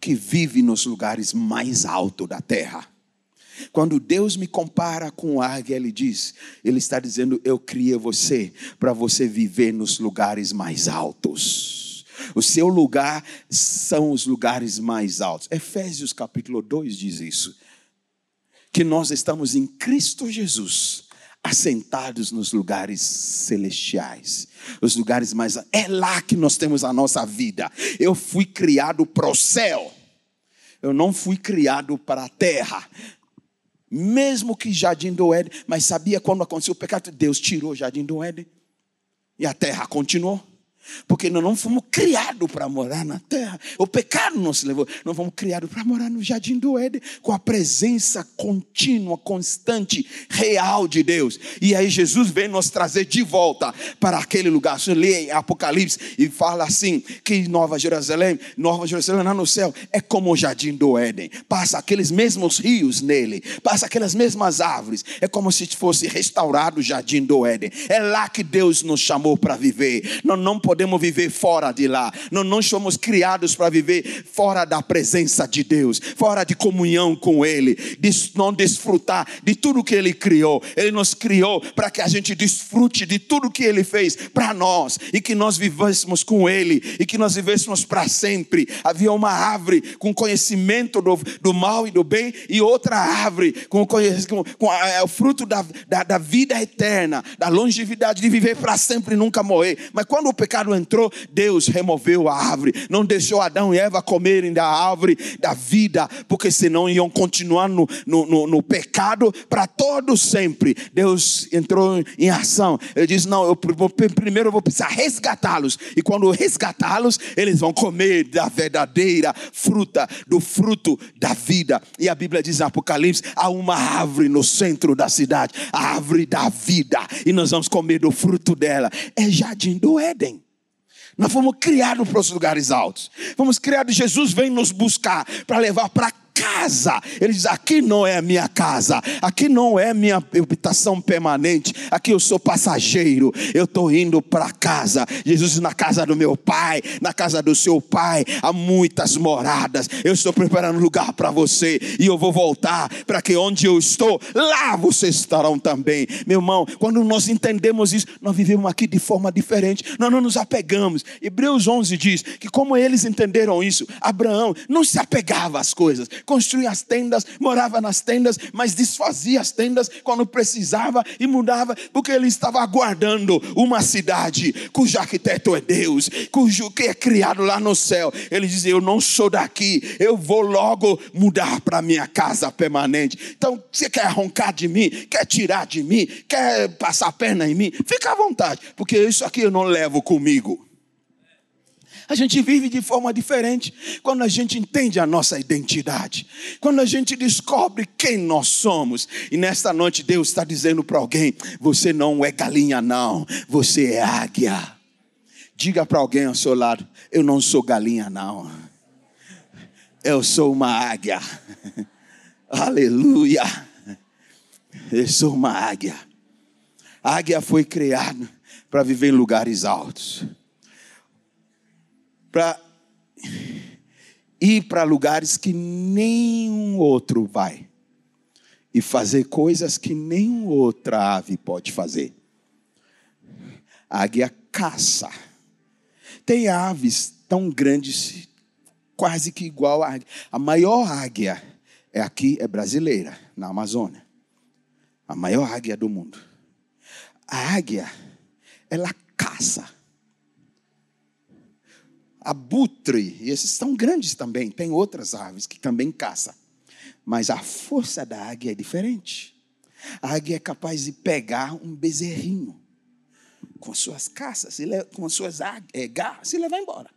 que vive nos lugares mais altos da terra. Quando Deus me compara com o águia, Ele diz: Ele está dizendo, eu criei você para você viver nos lugares mais altos. O seu lugar são os lugares mais altos. Efésios capítulo 2 diz isso. Que nós estamos em Cristo Jesus, assentados nos lugares celestiais, os lugares mais é lá que nós temos a nossa vida. Eu fui criado para o céu. Eu não fui criado para a terra. Mesmo que Jardim do Éden, mas sabia quando aconteceu o pecado, Deus tirou o Jardim do Éden e a terra continuou. Porque nós não fomos criados para morar na terra. O pecado nos levou. Nós fomos criados para morar no jardim do Éden, com a presença contínua, constante, real de Deus. E aí Jesus vem nos trazer de volta para aquele lugar. Você lê Apocalipse e fala assim: que Nova Jerusalém, Nova Jerusalém lá no céu, é como o jardim do Éden. Passa aqueles mesmos rios nele, passa aquelas mesmas árvores. É como se fosse restaurado o jardim do Éden. É lá que Deus nos chamou para viver. Nós não podemos podemos viver fora de lá. Não, não somos criados para viver fora da presença de Deus, fora de comunhão com Ele, de não desfrutar de tudo que Ele criou. Ele nos criou para que a gente desfrute de tudo que Ele fez para nós e que nós vivêssemos com Ele e que nós vivêssemos para sempre. Havia uma árvore com conhecimento do, do mal e do bem e outra árvore com, com, com a, é, o fruto da, da, da vida eterna, da longevidade de viver para sempre e nunca morrer. Mas quando o pecado pecado entrou, Deus removeu a árvore, não deixou Adão e Eva comerem da árvore da vida, porque senão iam continuar no, no, no, no pecado para todo sempre. Deus entrou em ação. Ele diz: Não, eu primeiro eu vou precisar resgatá-los, e quando resgatá-los, eles vão comer da verdadeira fruta, do fruto da vida. E a Bíblia diz em Apocalipse: há uma árvore no centro da cidade, a árvore da vida, e nós vamos comer do fruto dela. É jardim do Éden. Nós fomos criados para os lugares altos. Fomos criados, Jesus vem nos buscar para levar para casa. Ele diz: aqui não é a minha casa, aqui não é minha habitação permanente, aqui eu sou passageiro, eu estou indo para casa. Jesus, na casa do meu pai, na casa do seu pai, há muitas moradas. Eu estou preparando lugar para você e eu vou voltar para que onde eu estou, lá vocês estarão também. Meu irmão, quando nós entendemos isso, nós vivemos aqui de forma diferente, nós não nos apegamos. Hebreus 11 diz que, como eles entenderam isso, Abraão não se apegava às coisas construía as tendas, morava nas tendas, mas desfazia as tendas quando precisava e mudava, porque ele estava aguardando uma cidade cujo arquiteto é Deus, cujo que é criado lá no céu. Ele dizia: Eu não sou daqui, eu vou logo mudar para minha casa permanente. Então, você quer roncar de mim, quer tirar de mim, quer passar a perna em mim, fica à vontade, porque isso aqui eu não levo comigo. A gente vive de forma diferente quando a gente entende a nossa identidade, quando a gente descobre quem nós somos. E nesta noite Deus está dizendo para alguém: você não é galinha, não, você é águia. Diga para alguém ao seu lado: eu não sou galinha, não, eu sou uma águia. Aleluia. Eu sou uma águia. A águia foi criada para viver em lugares altos para ir para lugares que nenhum outro vai e fazer coisas que nenhuma outra ave pode fazer. A águia caça. Tem aves tão grandes, quase que igual a águia. A maior águia é aqui, é brasileira, na Amazônia. A maior águia do mundo. A águia, ela caça abutre, e esses são grandes também, tem outras aves que também caçam. Mas a força da águia é diferente. A águia é capaz de pegar um bezerrinho com suas caças, com suas é, garras e levar embora.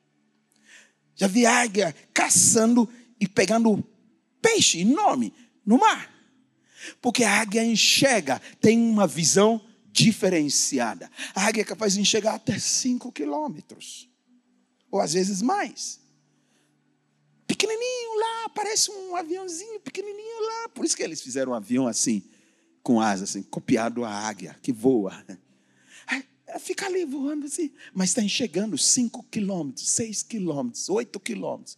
Já vi águia caçando e pegando peixe enorme no mar. Porque a águia enxerga, tem uma visão diferenciada. A águia é capaz de enxergar até 5 quilômetros ou às vezes mais. Pequenininho lá, parece um aviãozinho pequenininho lá. Por isso que eles fizeram um avião assim, com asas, assim, copiado a águia, que voa. Fica ali voando assim, mas está enxergando 5 quilômetros, 6 quilômetros, 8 quilômetros.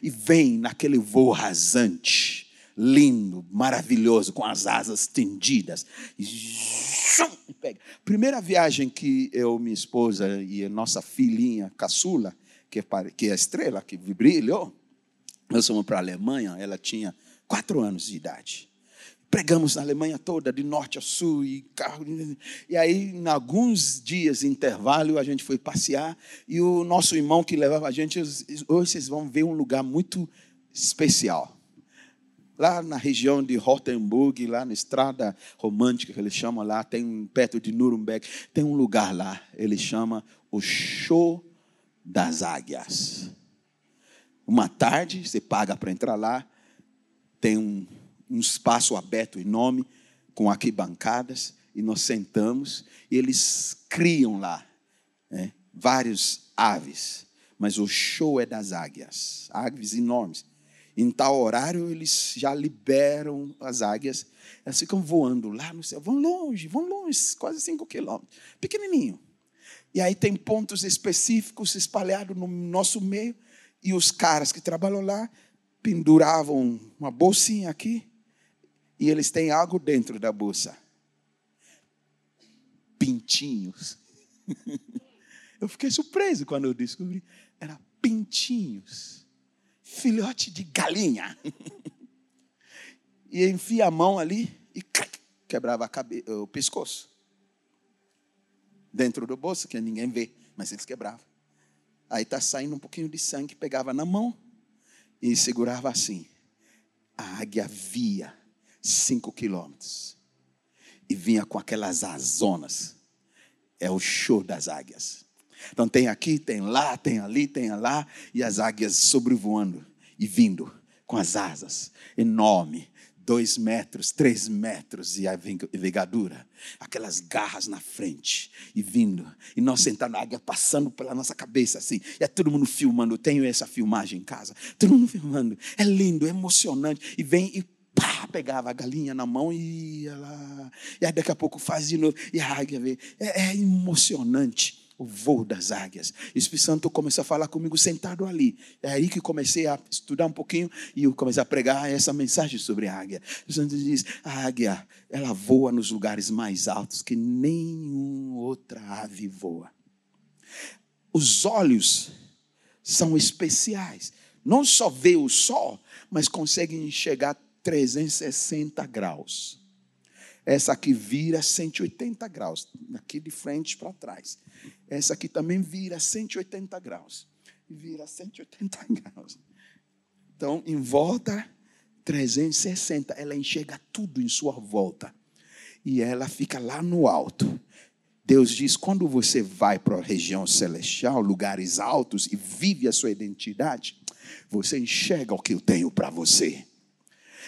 E vem naquele voo rasante, lindo, maravilhoso, com as asas tendidas. E pega. Primeira viagem que eu, minha esposa e a nossa filhinha caçula que, que é a estrela que brilhou. Nós fomos para a Alemanha, ela tinha quatro anos de idade. Pregamos na Alemanha toda, de norte a sul, e carro. E aí, em alguns dias de intervalo, a gente foi passear, e o nosso irmão que levava a gente, hoje vocês vão ver um lugar muito especial. Lá na região de Rottenburg, lá na estrada romântica que eles chamam lá, tem perto de Nuremberg, tem um lugar lá, ele chama o Show das Águias. Uma tarde, você paga para entrar lá, tem um, um espaço aberto enorme, com arquibancadas, e nós sentamos, e eles criam lá né, vários aves, mas o show é das águias, aves enormes. Em tal horário, eles já liberam as águias, elas ficam voando lá no céu, vão longe, vão longe, quase 5 quilômetros, pequenininho. E aí tem pontos específicos espalhados no nosso meio, e os caras que trabalham lá penduravam uma bolsinha aqui, e eles têm algo dentro da bolsa. Pintinhos. Eu fiquei surpreso quando eu descobri. Era pintinhos. Filhote de galinha. E enfia a mão ali e quebrava o pescoço. Dentro do bolso, que ninguém vê, mas eles quebravam. Aí está saindo um pouquinho de sangue, pegava na mão e segurava assim. A águia via cinco quilômetros e vinha com aquelas azonas. É o show das águias. Então tem aqui, tem lá, tem ali, tem lá, e as águias sobrevoando e vindo com as asas enorme, dois metros, três metros e a envergadura, aquelas garras na frente e vindo, e nós sentados na águia passando pela nossa cabeça assim, e é todo mundo filmando. Eu tenho essa filmagem em casa, todo mundo filmando, é lindo, é emocionante, e vem e pá, pegava a galinha na mão e ia lá, e aí daqui a pouco faz de novo, e a águia vem, é, é emocionante o voo das águias. O Espírito Santo começou a falar comigo sentado ali. É aí que comecei a estudar um pouquinho e eu comecei a pregar essa mensagem sobre a águia. O Espírito Santo diz: a águia, ela voa nos lugares mais altos que nenhuma outra ave voa. Os olhos são especiais. Não só vê o sol, mas conseguem enxergar 360 graus. Essa aqui vira 180 graus, daqui de frente para trás. Essa aqui também vira 180 graus. Vira 180 graus. Então, em volta, 360. Ela enxerga tudo em sua volta. E ela fica lá no alto. Deus diz: quando você vai para a região celestial, lugares altos, e vive a sua identidade, você enxerga o que eu tenho para você.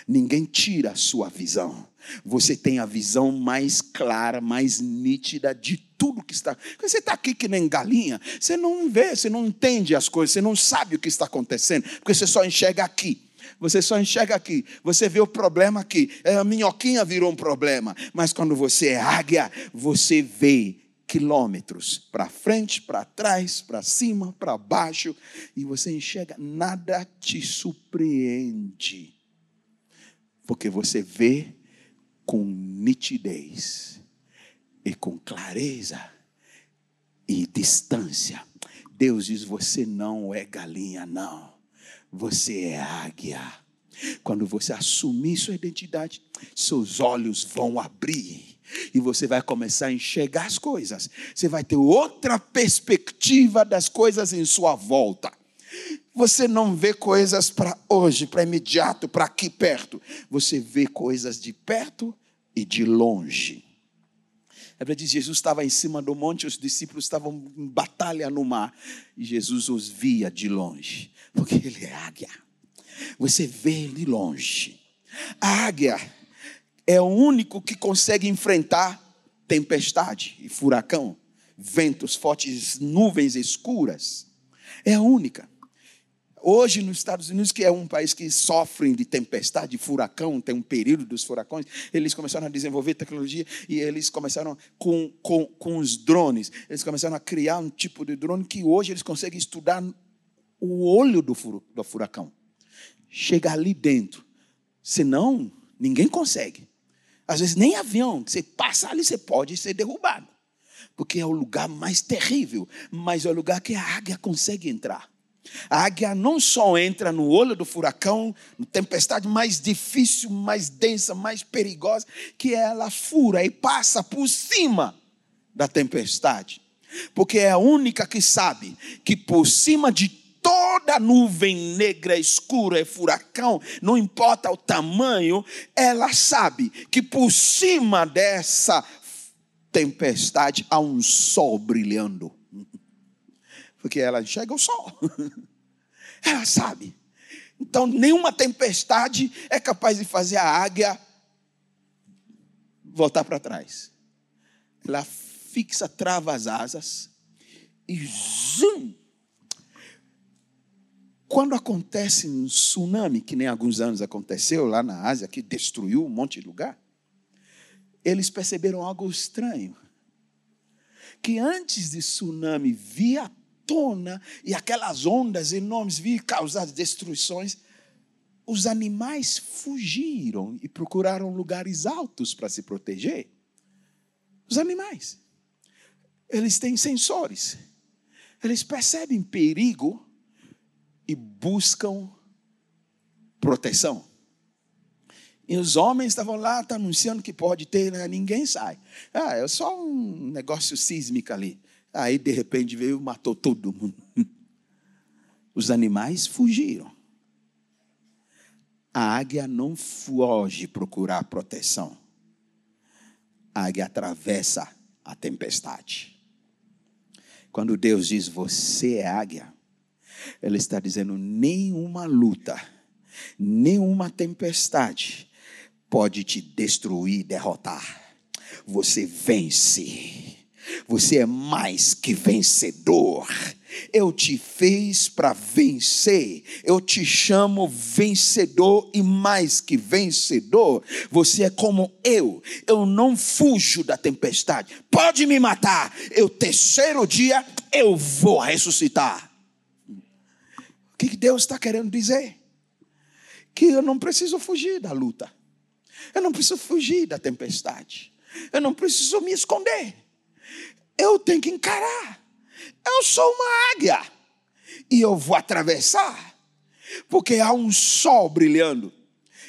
Ninguém tira a sua visão. Você tem a visão mais clara, mais nítida de tudo que está. Você está aqui que nem galinha, você não vê, você não entende as coisas, você não sabe o que está acontecendo, porque você só enxerga aqui. Você só enxerga aqui, você vê o problema aqui. É, a minhoquinha virou um problema, mas quando você é águia, você vê quilômetros para frente, para trás, para cima, para baixo, e você enxerga, nada te surpreende, porque você vê com nitidez e com clareza e distância. Deus diz: Você não é galinha, não. Você é águia. Quando você assumir sua identidade, seus olhos vão abrir e você vai começar a enxergar as coisas. Você vai ter outra perspectiva das coisas em sua volta. Você não vê coisas para hoje, para imediato, para aqui perto. Você vê coisas de perto e de longe. A Bíblia diz: Jesus estava em cima do monte, os discípulos estavam em batalha no mar, e Jesus os via de longe, porque ele é águia. Você vê ele longe. A águia é o único que consegue enfrentar tempestade e furacão, ventos fortes, nuvens escuras. É a única. Hoje, nos Estados Unidos, que é um país que sofre de tempestade, de furacão, tem um período dos furacões, eles começaram a desenvolver tecnologia e eles começaram com, com, com os drones. Eles começaram a criar um tipo de drone que hoje eles conseguem estudar o olho do, do furacão. Chega ali dentro. Senão, ninguém consegue. Às vezes, nem avião, você passa ali, você pode ser derrubado. Porque é o lugar mais terrível, mas é o lugar que a águia consegue entrar. A águia não só entra no olho do furacão, na tempestade mais difícil, mais densa, mais perigosa, que ela fura e passa por cima da tempestade. Porque é a única que sabe que por cima de toda nuvem negra, escura e furacão, não importa o tamanho, ela sabe que por cima dessa tempestade há um sol brilhando porque ela enxerga o sol. Ela sabe. Então, nenhuma tempestade é capaz de fazer a águia voltar para trás. Ela fixa, trava as asas e zoom. Quando acontece um tsunami, que nem alguns anos aconteceu lá na Ásia, que destruiu um monte de lugar, eles perceberam algo estranho. Que antes de tsunami via tona e aquelas ondas enormes vir causar destruições, os animais fugiram e procuraram lugares altos para se proteger. Os animais, eles têm sensores, eles percebem perigo e buscam proteção. E os homens estavam lá, tá anunciando que pode ter, né? ninguém sai. Ah, é só um negócio sísmico ali. Aí, de repente, veio e matou todo mundo. Os animais fugiram. A águia não foge procurar proteção. A águia atravessa a tempestade. Quando Deus diz você é águia, Ele está dizendo nenhuma luta, nenhuma tempestade pode te destruir, derrotar. Você vence você é mais que vencedor. Eu te fiz para vencer. Eu te chamo vencedor e mais que vencedor. Você é como eu. Eu não fujo da tempestade. Pode me matar. Eu terceiro dia eu vou ressuscitar. O que Deus está querendo dizer? Que eu não preciso fugir da luta. Eu não preciso fugir da tempestade. Eu não preciso me esconder eu tenho que encarar. Eu sou uma águia e eu vou atravessar, porque há um sol brilhando.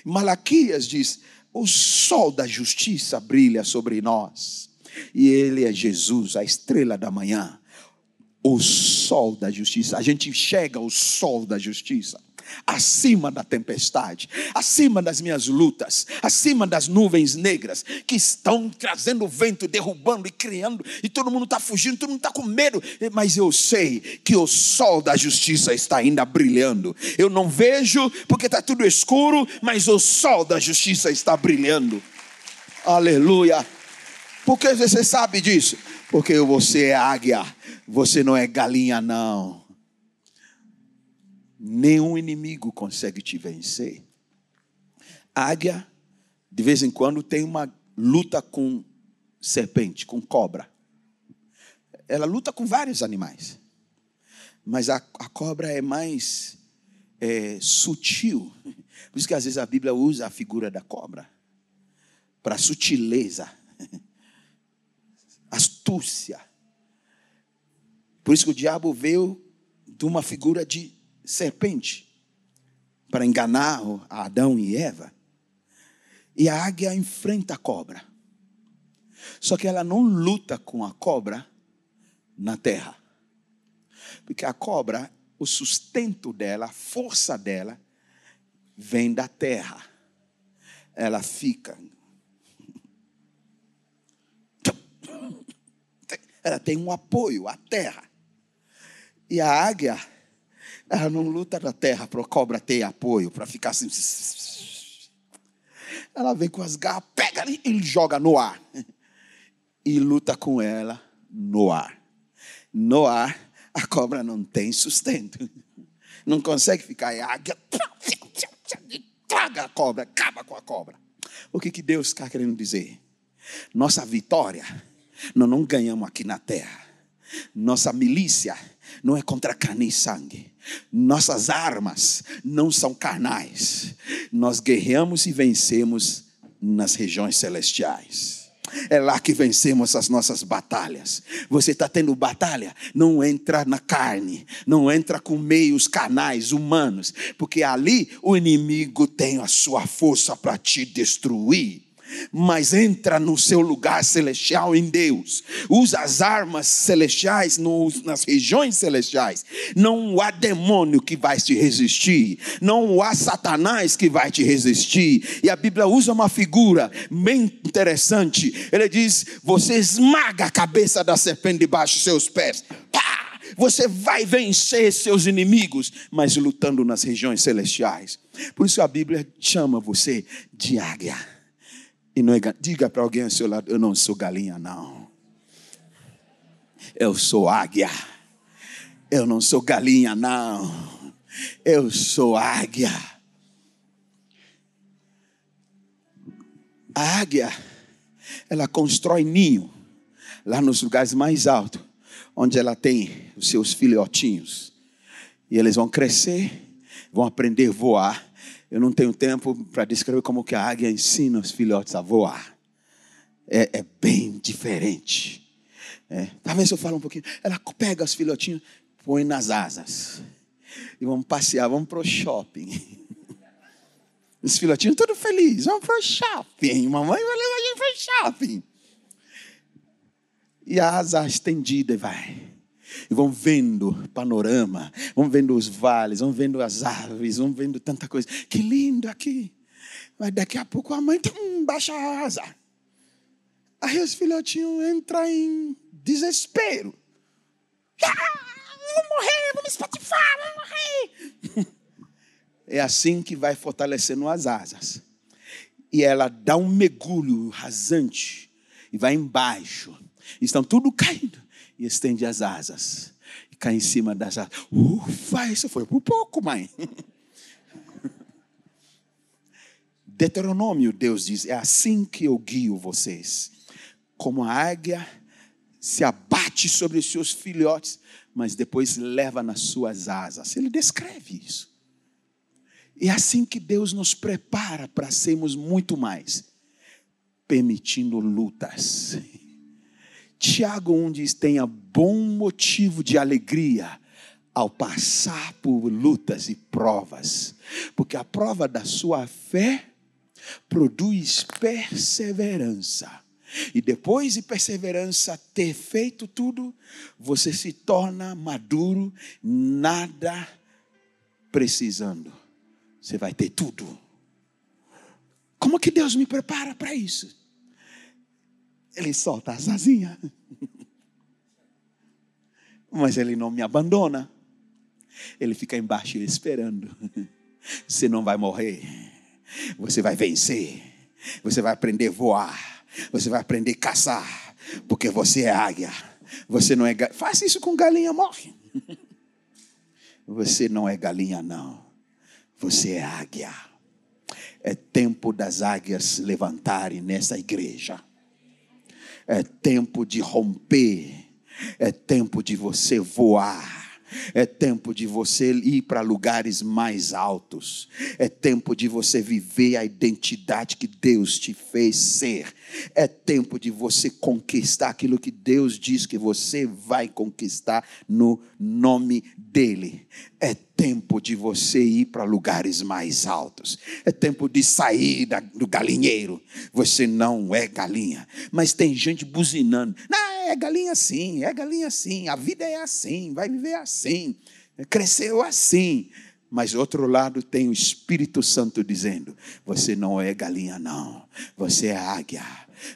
Malaquias diz: o sol da justiça brilha sobre nós, e ele é Jesus, a estrela da manhã, o sol da justiça. A gente enxerga o sol da justiça acima da tempestade, acima das minhas lutas, acima das nuvens negras que estão trazendo vento, derrubando e criando, e todo mundo está fugindo, todo mundo está com medo, mas eu sei que o sol da justiça está ainda brilhando. Eu não vejo porque está tudo escuro, mas o sol da justiça está brilhando. Aleluia. Por que você sabe disso? Porque você é águia, você não é galinha, não nenhum inimigo consegue te vencer. águia, de vez em quando, tem uma luta com serpente, com cobra. Ela luta com vários animais, mas a, a cobra é mais é, sutil. Por isso que às vezes a Bíblia usa a figura da cobra para sutileza, astúcia. Por isso que o diabo veio de uma figura de serpente para enganar Adão e Eva. E a águia enfrenta a cobra. Só que ela não luta com a cobra na terra. Porque a cobra, o sustento dela, a força dela, vem da terra. Ela fica. Ela tem um apoio, a terra. E a águia ela não luta na terra para cobra ter apoio, para ficar assim. Ela vem com as garras, pega ali e joga no ar. E luta com ela no ar. No ar, a cobra não tem sustento. Não consegue ficar. A águia traga a cobra, acaba com a cobra. O que, que Deus está querendo dizer? Nossa vitória, nós não ganhamos aqui na terra. Nossa milícia não é contra carne e sangue. Nossas armas não são carnais. Nós guerreamos e vencemos nas regiões celestiais. É lá que vencemos as nossas batalhas. Você está tendo batalha? Não entra na carne, não entra com meios canais humanos, porque ali o inimigo tem a sua força para te destruir mas entra no seu lugar celestial em Deus. Usa as armas celestiais nas regiões celestiais. Não há demônio que vai te resistir. Não há Satanás que vai te resistir. E a Bíblia usa uma figura bem interessante. Ele diz: Você esmaga a cabeça da serpente debaixo dos seus pés. Pá! Você vai vencer seus inimigos, mas lutando nas regiões celestiais. Por isso a Bíblia chama você de águia. E não é, diga para alguém ao seu lado: eu não sou galinha, não. Eu sou águia. Eu não sou galinha, não. Eu sou águia. A águia, ela constrói ninho lá nos lugares mais altos, onde ela tem os seus filhotinhos. E eles vão crescer, vão aprender a voar eu não tenho tempo para descrever como que a águia ensina os filhotes a voar. É, é bem diferente. É. Talvez eu fale um pouquinho. Ela pega os filhotinhos, põe nas asas. E vamos passear, vamos para o shopping. Os filhotinhos todos felizes, vamos para o shopping. Mamãe vai levar a gente para o shopping. E a asa estendida vai e vão vendo panorama, vão vendo os vales, vão vendo as árvores, vão vendo tanta coisa. Que lindo aqui. Mas daqui a pouco a mãe baixa a asa. Aí os filhotinhos entram em desespero. Ah, vou morrer, vou me espatifar, vou morrer. É assim que vai fortalecendo as asas. E ela dá um mergulho rasante e vai embaixo. Estão tudo caindo e estende as asas. E cai em cima das asas. Ufa, isso foi por pouco, mãe. Deuteronômio, Deus diz: é assim que eu guio vocês. Como a águia se abate sobre os seus filhotes, mas depois leva nas suas asas. Ele descreve isso. É assim que Deus nos prepara para sermos muito mais, permitindo lutas Tiago 1 diz: tenha bom motivo de alegria ao passar por lutas e provas, porque a prova da sua fé produz perseverança. E depois de perseverança ter feito tudo, você se torna maduro, nada precisando. Você vai ter tudo. Como que Deus me prepara para isso? Ele solta as asinhas. Mas ele não me abandona. Ele fica embaixo esperando. Você não vai morrer. Você vai vencer. Você vai aprender a voar. Você vai aprender a caçar. Porque você é águia. Você não é. Faça isso com galinha, morre. Você não é galinha, não. Você é águia. É tempo das águias levantarem nessa igreja. É tempo de romper. É tempo de você voar. É tempo de você ir para lugares mais altos. É tempo de você viver a identidade que Deus te fez ser. É tempo de você conquistar aquilo que Deus diz que você vai conquistar no nome dEle. É tempo de você ir para lugares mais altos. É tempo de sair do galinheiro. Você não é galinha. Mas tem gente buzinando. Não, é galinha assim, é galinha assim. A vida é assim, vai viver assim. Cresceu assim. Mas outro lado tem o Espírito Santo dizendo: você não é galinha, não. Você é águia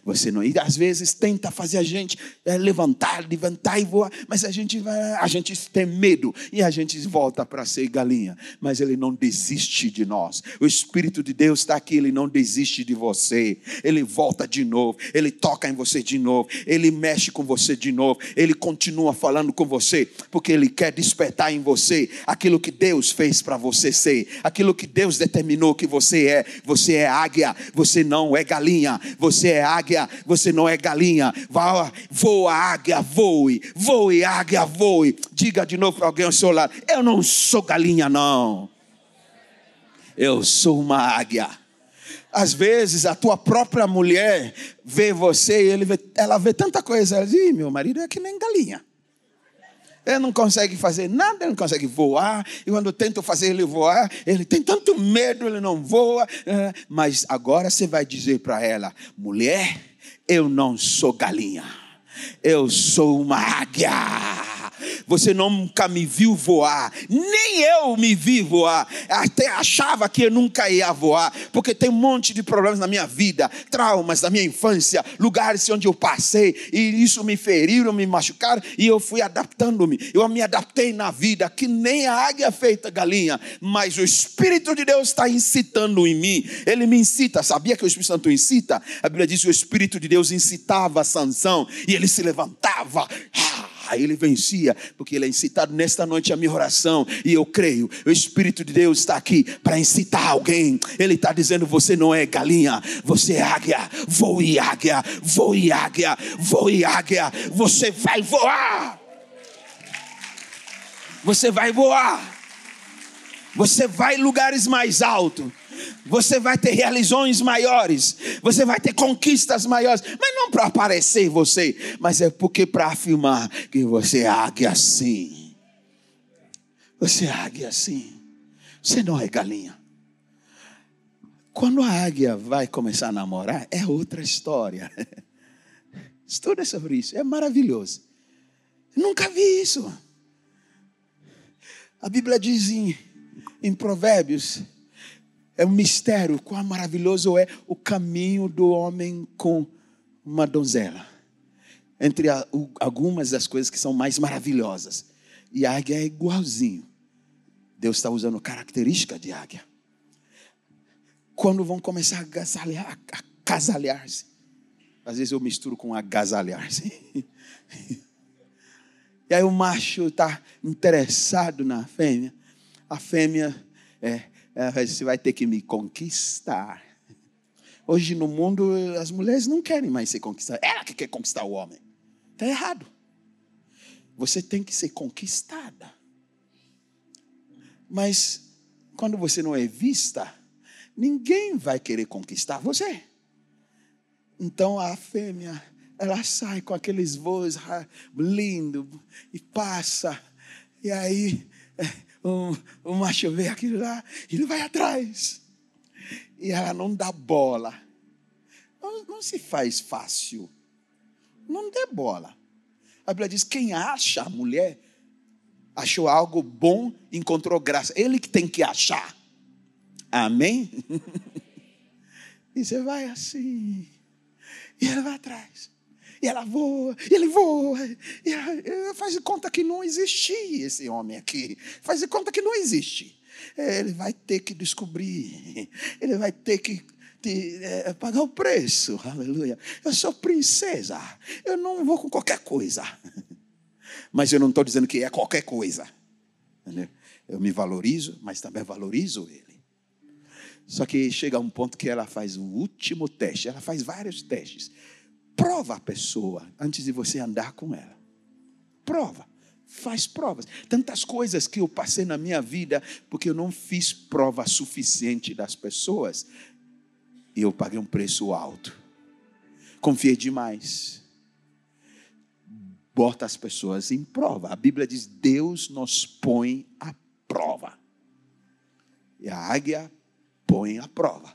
você não. E às vezes tenta fazer a gente é, levantar, levantar e voar, mas a gente vai, a gente tem medo e a gente volta para ser galinha. Mas ele não desiste de nós. O Espírito de Deus está aqui, ele não desiste de você. Ele volta de novo, ele toca em você de novo, ele mexe com você de novo, ele continua falando com você, porque ele quer despertar em você aquilo que Deus fez para você ser, aquilo que Deus determinou que você é. Você é águia, você não é galinha, você é águia, você não é galinha. Vá, voa, águia, voe. Voe, águia, voe. Diga de novo para alguém ao seu lado: Eu não sou galinha, não. Eu sou uma águia. Às vezes a tua própria mulher vê você e ele vê, ela vê tanta coisa. Ela diz: meu marido é que nem galinha. Ele não consegue fazer nada, ele não consegue voar. E quando tento fazer ele voar, ele tem tanto medo, ele não voa. É, mas agora você vai dizer para ela: mulher, eu não sou galinha, eu sou uma águia. Você nunca me viu voar, nem eu me vi voar. Até achava que eu nunca ia voar, porque tem um monte de problemas na minha vida, traumas da minha infância, lugares onde eu passei, e isso me feriram, me machucaram, e eu fui adaptando-me. Eu me adaptei na vida, que nem a águia feita galinha, mas o Espírito de Deus está incitando em mim. Ele me incita, sabia que o Espírito Santo incita? A Bíblia diz que o Espírito de Deus incitava Sansão, e ele se levantava. Ah, Aí ele vencia, porque ele é incitado nesta noite a minha oração. E eu creio, o Espírito de Deus está aqui para incitar alguém. Ele está dizendo: você não é galinha, você é águia. Voe águia, voe águia, voe águia. Você vai voar. Você vai voar. Você vai em lugares mais altos você vai ter realizações maiores, você vai ter conquistas maiores, mas não para aparecer você, mas é porque para afirmar que você é águia assim. Você é águia assim. Você não é galinha. Quando a águia vai começar a namorar, é outra história. Estuda sobre isso, é maravilhoso. nunca vi isso. A Bíblia diz em, em Provérbios é um mistério, quão maravilhoso é o caminho do homem com uma donzela. Entre a, o, algumas das coisas que são mais maravilhosas. E a águia é igualzinho. Deus está usando característica de águia. Quando vão começar a agasalhar, a casalhar-se. Às vezes eu misturo com agasalhar-se. e aí o macho está interessado na fêmea. A fêmea é, você vai ter que me conquistar. Hoje no mundo as mulheres não querem mais ser conquistadas. Ela que quer conquistar o homem. Está errado. Você tem que ser conquistada. Mas quando você não é vista, ninguém vai querer conquistar você. Então a fêmea, ela sai com aqueles voos lindos e passa. E aí um, macho vê aquilo lá, ele vai atrás. E ela não dá bola. Não, não se faz fácil. Não dê bola. A Bíblia diz: quem acha a mulher, achou algo bom, encontrou graça. Ele que tem que achar. Amém? e você vai assim. E ela vai atrás. E ela voa, e ele voa. E ela, faz de conta que não existia esse homem aqui. Faz de conta que não existe. É, ele vai ter que descobrir. Ele vai ter que de, é, pagar o preço. Aleluia. Eu sou princesa. Eu não vou com qualquer coisa. Mas eu não estou dizendo que é qualquer coisa. Eu me valorizo, mas também valorizo ele. Só que chega um ponto que ela faz o último teste. Ela faz vários testes. Prova a pessoa antes de você andar com ela. Prova. Faz provas. Tantas coisas que eu passei na minha vida porque eu não fiz prova suficiente das pessoas e eu paguei um preço alto. Confiei demais. Bota as pessoas em prova. A Bíblia diz: Deus nos põe à prova. E a águia põe à prova.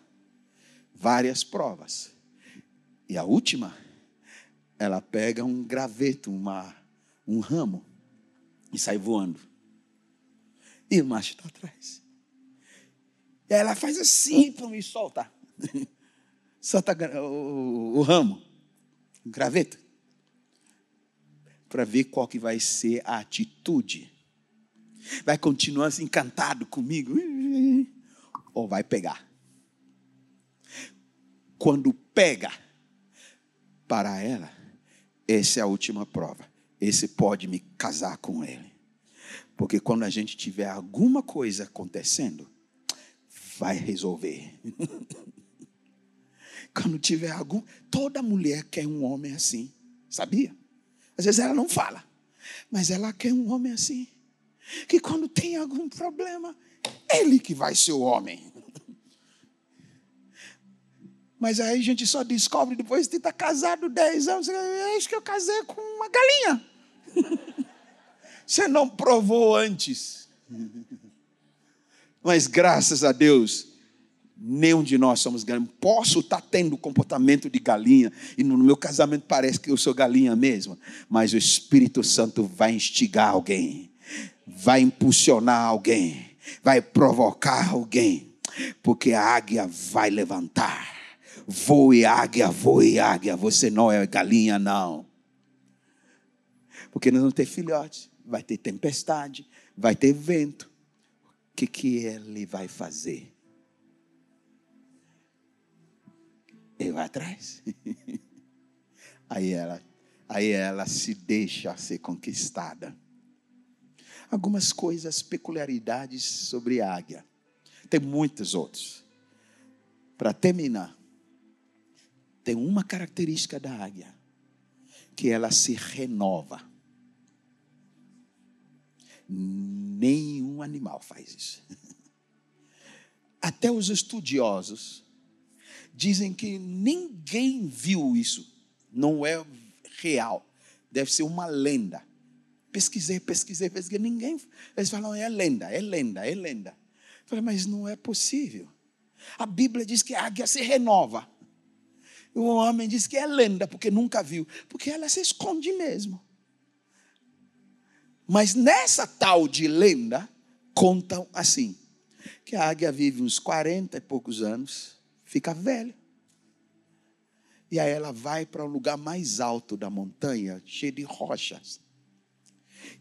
Várias provas. E a última ela pega um graveto, uma, um ramo, e sai voando. E o macho está atrás. E ela faz assim para me soltar. Solta o, o, o ramo, o graveto. Para ver qual que vai ser a atitude. Vai continuar assim, encantado comigo? Ou vai pegar? Quando pega para ela, essa é a última prova. Esse pode me casar com ele. Porque quando a gente tiver alguma coisa acontecendo, vai resolver. quando tiver algum. Toda mulher quer um homem assim. Sabia? Às vezes ela não fala. Mas ela quer um homem assim. Que quando tem algum problema, ele que vai ser o homem. Mas aí a gente só descobre depois de estar casado 10 anos. Acho que eu casei com uma galinha. Você não provou antes. Mas graças a Deus, nenhum de nós somos galinha. Posso estar tendo comportamento de galinha, e no meu casamento parece que eu sou galinha mesmo, mas o Espírito Santo vai instigar alguém, vai impulsionar alguém, vai provocar alguém, porque a águia vai levantar. Voe águia, voe águia, você não é galinha, não. Porque nós vamos ter filhote, vai ter tempestade, vai ter vento. O que, que ele vai fazer? Ele vai atrás. Aí ela, aí ela se deixa ser conquistada. Algumas coisas, peculiaridades sobre a águia. Tem muitos outros. Para terminar, tem uma característica da águia, que ela se renova. Nenhum animal faz isso. Até os estudiosos dizem que ninguém viu isso. Não é real. Deve ser uma lenda. Pesquisei, pesquisei, pesquisei. Ninguém. Eles falam, é lenda, é lenda, é lenda. Eu falei, mas não é possível. A Bíblia diz que a águia se renova. O homem diz que é lenda, porque nunca viu. Porque ela se esconde mesmo. Mas nessa tal de lenda, contam assim: que a águia vive uns 40 e poucos anos, fica velha. E aí ela vai para um lugar mais alto da montanha, cheio de rochas.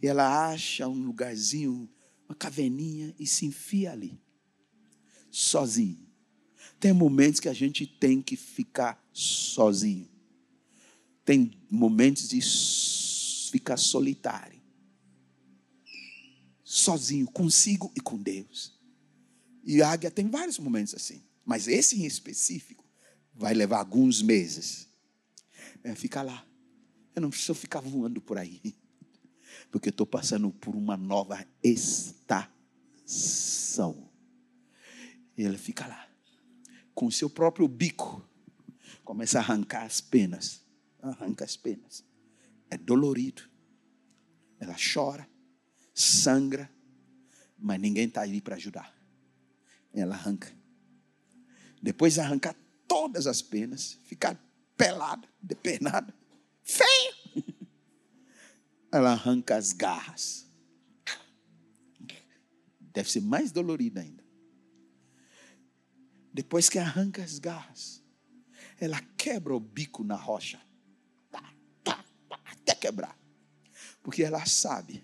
E ela acha um lugarzinho, uma caverninha e se enfia ali, sozinho. Tem momentos que a gente tem que ficar sozinho. Tem momentos de ficar solitário. Sozinho, consigo e com Deus. E a águia tem vários momentos assim. Mas esse em específico vai levar alguns meses. É ficar lá. Eu não preciso ficar voando por aí. Porque estou passando por uma nova estação. E ele fica lá. Com o seu próprio bico. Começa a arrancar as penas. Arranca as penas. É dolorido. Ela chora. Sangra. Mas ninguém está ali para ajudar. Ela arranca depois de arrancar todas as penas, ficar pelada, depenada, feio. Ela arranca as garras. Deve ser mais dolorida ainda. Depois que arranca as garras, ela quebra o bico na rocha. até quebrar. Porque ela sabe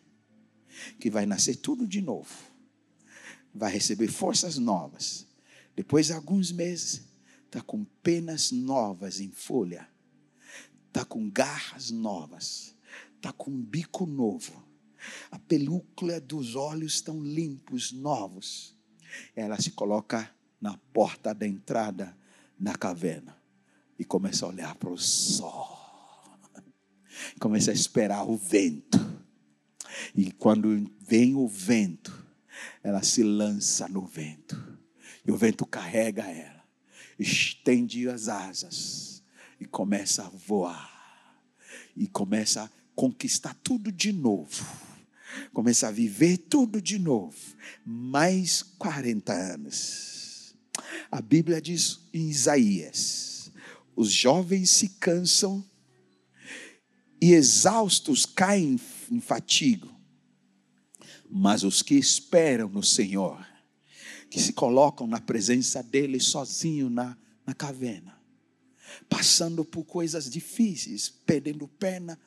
que vai nascer tudo de novo. Vai receber forças novas depois de alguns meses, está com penas novas em folha, está com garras novas, está com um bico novo, a película dos olhos estão limpos, novos. Ela se coloca na porta da entrada na caverna e começa a olhar para o sol, começa a esperar o vento. E quando vem o vento, ela se lança no vento e o vento carrega ela, estende as asas e começa a voar. E começa a conquistar tudo de novo. Começa a viver tudo de novo. Mais 40 anos. A Bíblia diz em Isaías: os jovens se cansam e exaustos caem em fatigo, mas os que esperam no Senhor que se colocam na presença dele sozinho na, na caverna, passando por coisas difíceis, perdendo pena,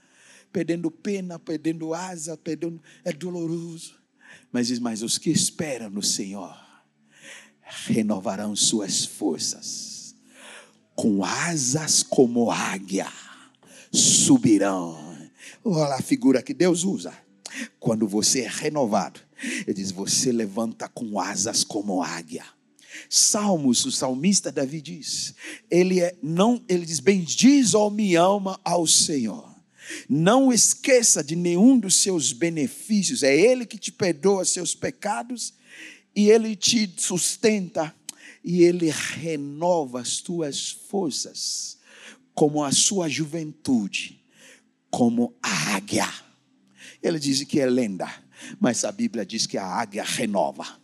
perdendo pena, perdendo asa, perdendo, é doloroso. Mas diz, mas os que esperam no Senhor renovarão suas forças, com asas como águia, subirão. Olha a figura que Deus usa. Quando você é renovado, ele diz: Você levanta com asas como águia. Salmos, o salmista Davi diz: Ele é não, ele diz: Bendiz, ó minha alma, ao Senhor. Não esqueça de nenhum dos seus benefícios. É Ele que te perdoa seus pecados e Ele te sustenta e ele renova as tuas forças, como a sua juventude, como a águia. Ele diz que é lenda, mas a Bíblia diz que a águia renova.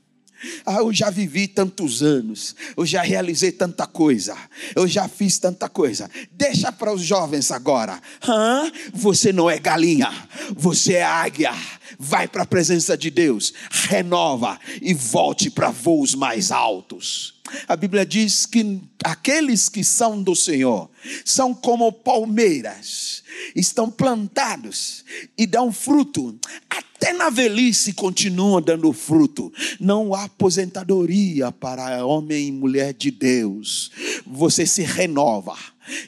Ah, eu já vivi tantos anos, eu já realizei tanta coisa, eu já fiz tanta coisa. Deixa para os jovens agora. Hã? Você não é galinha, você é águia. Vai para a presença de Deus, renova e volte para voos mais altos. A Bíblia diz que aqueles que são do Senhor são como palmeiras, estão plantados e dão fruto até na velhice continua dando fruto. Não há aposentadoria para homem e mulher de Deus. Você se renova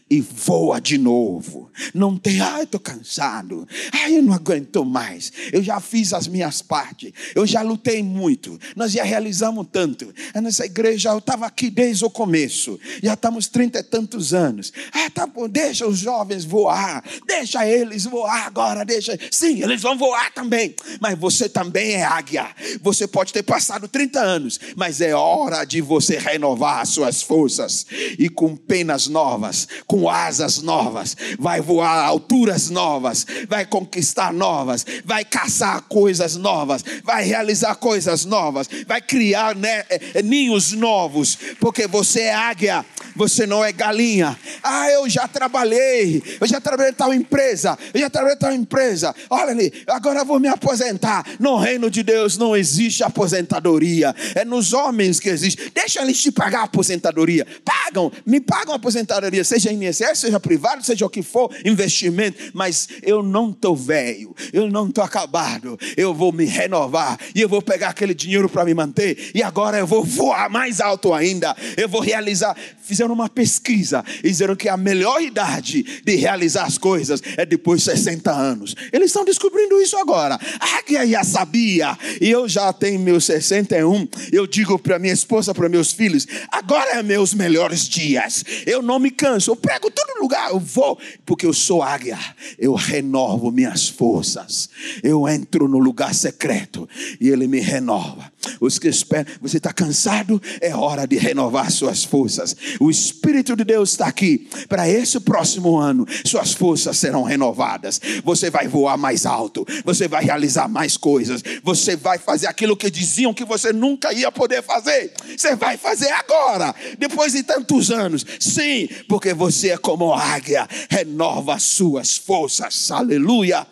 e voa de novo. Não tem, ah, estou cansado, ai, eu não aguento mais. Eu já fiz as minhas partes, eu já lutei muito, nós já realizamos tanto. Nessa igreja eu estava aqui desde o começo, já estamos trinta e tantos anos. Ah, tá bom, deixa os jovens voar, deixa eles voar agora, deixa. Sim, eles vão voar também, mas você também é águia. Você pode ter passado 30 anos, mas é hora de você renovar as suas forças e com penas novas com asas novas, vai voar alturas novas, vai conquistar novas, vai caçar coisas novas, vai realizar coisas novas, vai criar né, eh, ninhos novos, porque você é águia, você não é galinha. Ah, eu já trabalhei, eu já trabalhei em tal empresa, eu já trabalhei em tal empresa. Olha ali, agora eu vou me aposentar. No reino de Deus não existe aposentadoria, é nos homens que existe. Deixa eles te pagar a aposentadoria. Pagam, me pagam a aposentadoria, seja INSS, seja privado, seja o que for, investimento. Mas eu não estou velho, eu não estou acabado. Eu vou me renovar e eu vou pegar aquele dinheiro para me manter. E agora eu vou voar mais alto ainda. Eu vou realizar. Fizeram uma pesquisa e disseram que a melhor idade de realizar as coisas é depois de 60 anos. Eles estão descobrindo isso agora. A águia já sabia. E eu já tenho meus 61. Eu digo para minha esposa, para meus filhos: agora é meus melhores dias. Eu não me canso. Eu prego todo lugar. Eu vou, porque eu sou águia. Eu renovo minhas forças. Eu entro no lugar secreto e ele me renova. Os que esperam, você está cansado? É hora de renovar suas forças. O Espírito de Deus está aqui para esse próximo ano. Suas forças serão renovadas. Você vai voar mais alto. Você vai realizar mais coisas. Você vai fazer aquilo que diziam que você nunca ia poder fazer. Você vai fazer agora, depois de tantos anos. Sim, porque você é como águia. Renova suas forças. Aleluia.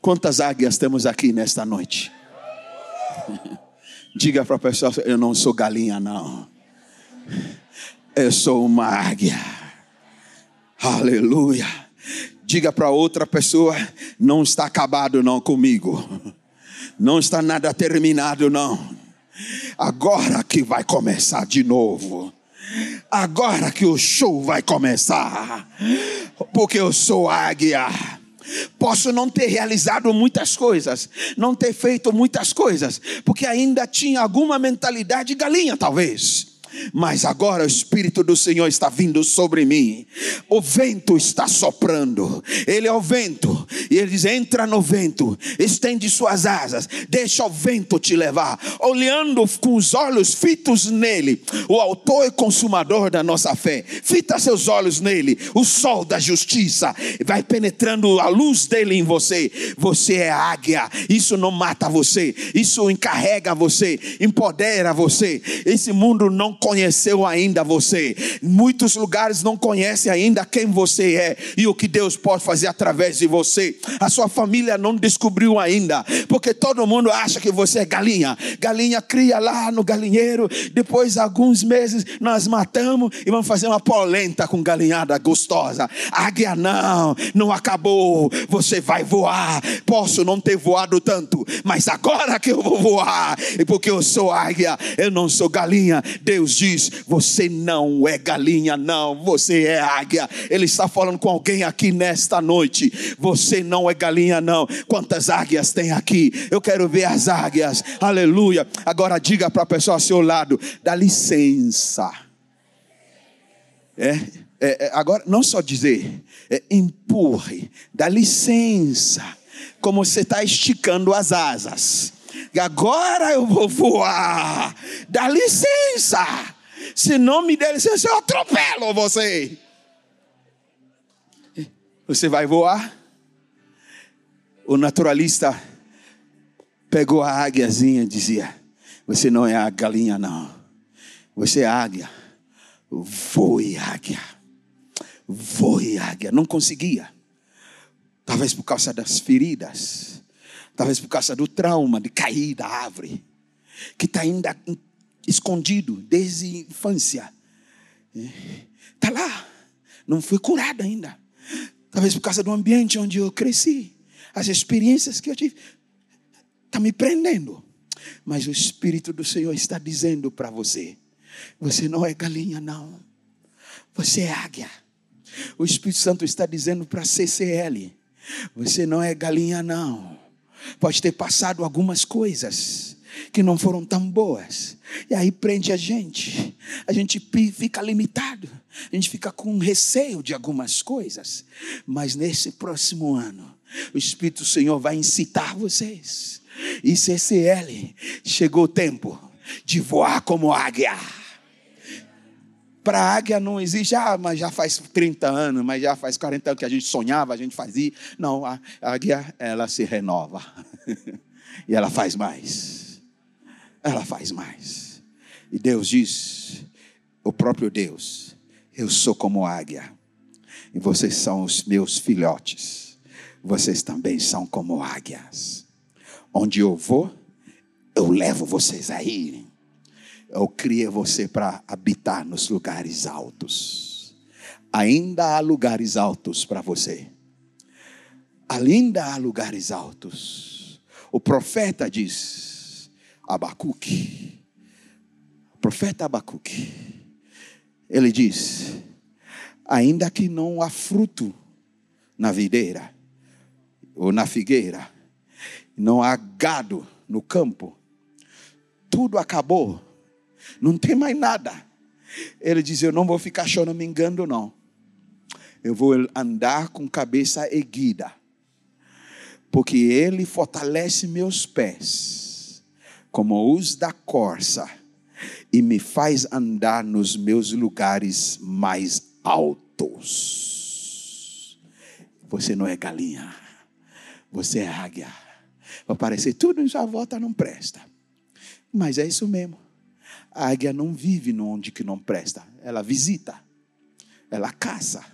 Quantas águias temos aqui nesta noite? Diga para a pessoa: eu não sou galinha, não. Eu sou uma águia. Aleluia. Diga para outra pessoa: não está acabado, não comigo. Não está nada terminado, não. Agora que vai começar de novo. Agora que o show vai começar. Porque eu sou águia. Posso não ter realizado muitas coisas, não ter feito muitas coisas, porque ainda tinha alguma mentalidade galinha, talvez mas agora o Espírito do Senhor está vindo sobre mim. O vento está soprando, Ele é o vento, e Ele diz: entra no vento, estende suas asas, deixa o vento te levar, olhando com os olhos fitos nele, o Autor e Consumador da nossa fé. Fita seus olhos nele, o sol da justiça vai penetrando a luz dele em você. Você é águia, isso não mata você, isso encarrega você, empodera você. Esse mundo não conheceu ainda você. Muitos lugares não conhecem ainda quem você é e o que Deus pode fazer através de você. A sua família não descobriu ainda, porque todo mundo acha que você é galinha. Galinha cria lá no galinheiro, depois alguns meses nós matamos e vamos fazer uma polenta com galinhada gostosa. Águia não, não acabou. Você vai voar. Posso não ter voado tanto, mas agora que eu vou voar, e porque eu sou águia, eu não sou galinha. Deus diz: Você não é galinha, não, você é águia. Ele está falando com alguém aqui nesta noite. Você não é galinha, não. Quantas águias tem aqui? Eu quero ver as águias, aleluia. Agora diga para a pessoa ao seu lado: dá licença. É, é, é, agora, não só dizer, é, empurre, dá licença, como você está esticando as asas agora eu vou voar. Dá licença. Se não me der licença, eu atropelo você. Você vai voar? O naturalista pegou a águiazinha e dizia: Você não é a galinha, não. Você é águia. Voe, águia. Voe, águia. Não conseguia. Talvez por causa das feridas. Talvez por causa do trauma de cair da árvore. Que está ainda escondido desde a infância. Está lá. Não foi curado ainda. Talvez por causa do ambiente onde eu cresci. As experiências que eu tive. Está me prendendo. Mas o Espírito do Senhor está dizendo para você: você não é galinha, não. Você é águia. O Espírito Santo está dizendo para CCL: você não é galinha, não. Pode ter passado algumas coisas que não foram tão boas. E aí prende a gente. A gente fica limitado. A gente fica com receio de algumas coisas. Mas nesse próximo ano, o Espírito do Senhor vai incitar vocês. E CCL, chegou o tempo de voar como águia. Para a águia não existe, ah, mas já faz 30 anos, mas já faz 40 anos que a gente sonhava, a gente fazia. Não, a águia, ela se renova. e ela faz mais. Ela faz mais. E Deus diz, o próprio Deus, eu sou como águia. E vocês são os meus filhotes. Vocês também são como águias. Onde eu vou, eu levo vocês a irem eu criei você para habitar nos lugares altos. Ainda há lugares altos para você. Ainda há lugares altos. O profeta diz, Abacuque, o profeta Abacuque, ele diz: ainda que não há fruto na videira ou na figueira, não há gado no campo, tudo acabou não tem mais nada. Ele diz: Eu não vou ficar choramingando, não. Eu vou andar com cabeça erguida. Porque Ele fortalece meus pés, como os da corça, e me faz andar nos meus lugares mais altos. Você não é galinha, você é águia. Vai parecer tudo em sua volta não presta. Mas é isso mesmo. A águia não vive onde que não presta. Ela visita. Ela caça.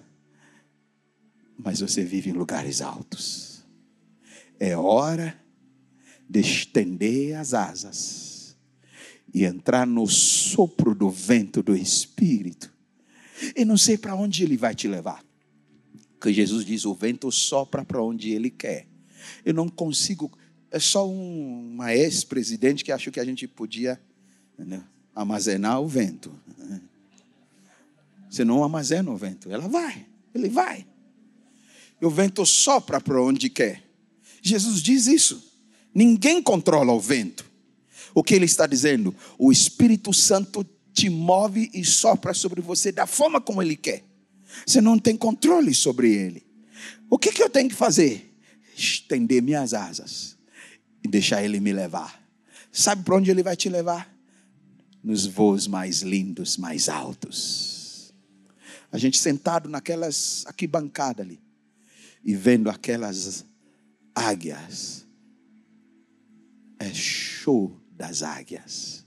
Mas você vive em lugares altos. É hora de estender as asas e entrar no sopro do vento do Espírito. E não sei para onde ele vai te levar. Porque Jesus diz: o vento sopra para onde ele quer. Eu não consigo. É só um, uma ex-presidente que achou que a gente podia. Entendeu? Armazenar o vento. Você não armazena o vento, ela vai, ele vai. E o vento sopra para onde quer. Jesus diz isso. Ninguém controla o vento. O que ele está dizendo? O Espírito Santo te move e sopra sobre você da forma como ele quer. Você não tem controle sobre ele. O que, que eu tenho que fazer? Estender minhas asas e deixar ele me levar. Sabe para onde ele vai te levar? Nos voos mais lindos, mais altos. A gente sentado naquelas arquibancadas ali e vendo aquelas águias. É show das águias.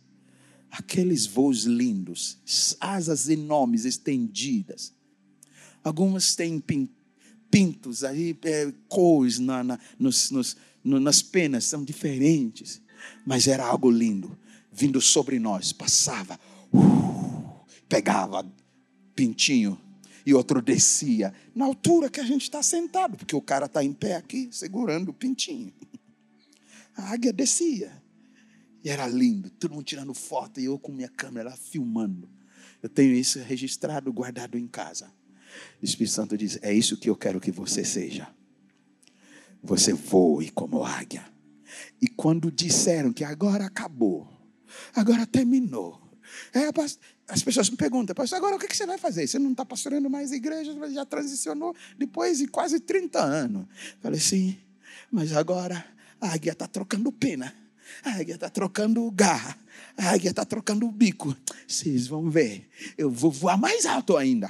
Aqueles voos lindos, asas enormes, estendidas. Algumas têm pintos aí, é, cores na, na, nos, nos, no, nas penas, são diferentes. Mas era algo lindo vindo sobre nós, passava, uh, pegava pintinho e outro descia, na altura que a gente está sentado, porque o cara está em pé aqui, segurando o pintinho. A águia descia. E era lindo, todo mundo tirando foto e eu com minha câmera lá filmando. Eu tenho isso registrado, guardado em casa. O Espírito Santo diz: É isso que eu quero que você seja. Você voe como águia. E quando disseram que agora acabou, agora terminou. É, as pessoas me perguntam, pastor, agora o que você vai fazer? Você não está pastorando mais a igreja, já transicionou depois de quase 30 anos. Falei, sim, mas agora a águia está trocando pena. A águia está trocando garra. A águia está trocando bico. Vocês vão ver. Eu vou voar mais alto ainda.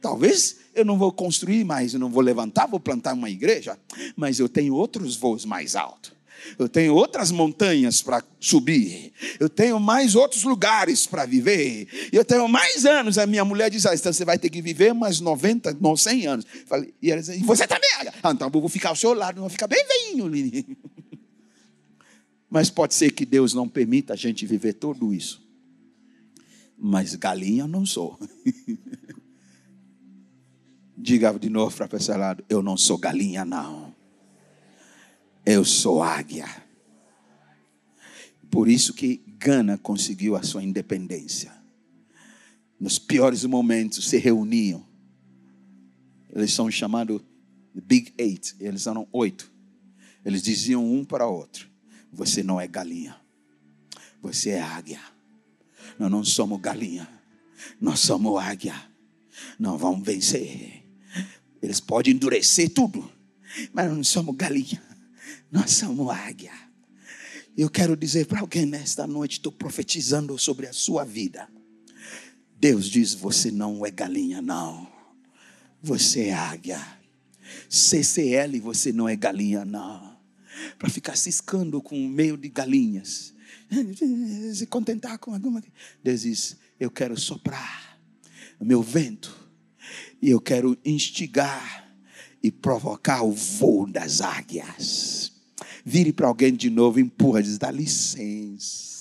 Talvez eu não vou construir mais, eu não vou levantar, vou plantar uma igreja, mas eu tenho outros voos mais altos. Eu tenho outras montanhas para subir. Eu tenho mais outros lugares para viver. Eu tenho mais anos. A minha mulher diz: ah, então você vai ter que viver mais 90, 100 anos. Falei, e ela diz: e você também? Ah, então eu vou ficar ao seu lado, não vou ficar bem velhinho, Lili. Mas pode ser que Deus não permita a gente viver tudo isso. Mas galinha eu não sou. Diga de novo para a pessoa lado: eu não sou galinha, não. Eu sou águia. Por isso que Gana conseguiu a sua independência. Nos piores momentos se reuniam. Eles são chamados Big Eight. Eles eram oito. Eles diziam um para outro: Você não é galinha. Você é águia. Nós não somos galinha. Nós somos águia. Nós vamos vencer. Eles podem endurecer tudo, mas não somos galinha, nós somos águia. Eu quero dizer para alguém nesta noite, estou profetizando sobre a sua vida. Deus diz: você não é galinha, não. Você é águia. CCL, você não é galinha, não. Para ficar ciscando com o meio de galinhas. Se contentar com alguma. Deus diz: eu quero soprar o meu vento e eu quero instigar e provocar o voo das águias. Vire para alguém de novo, empurra, diz: dá licença.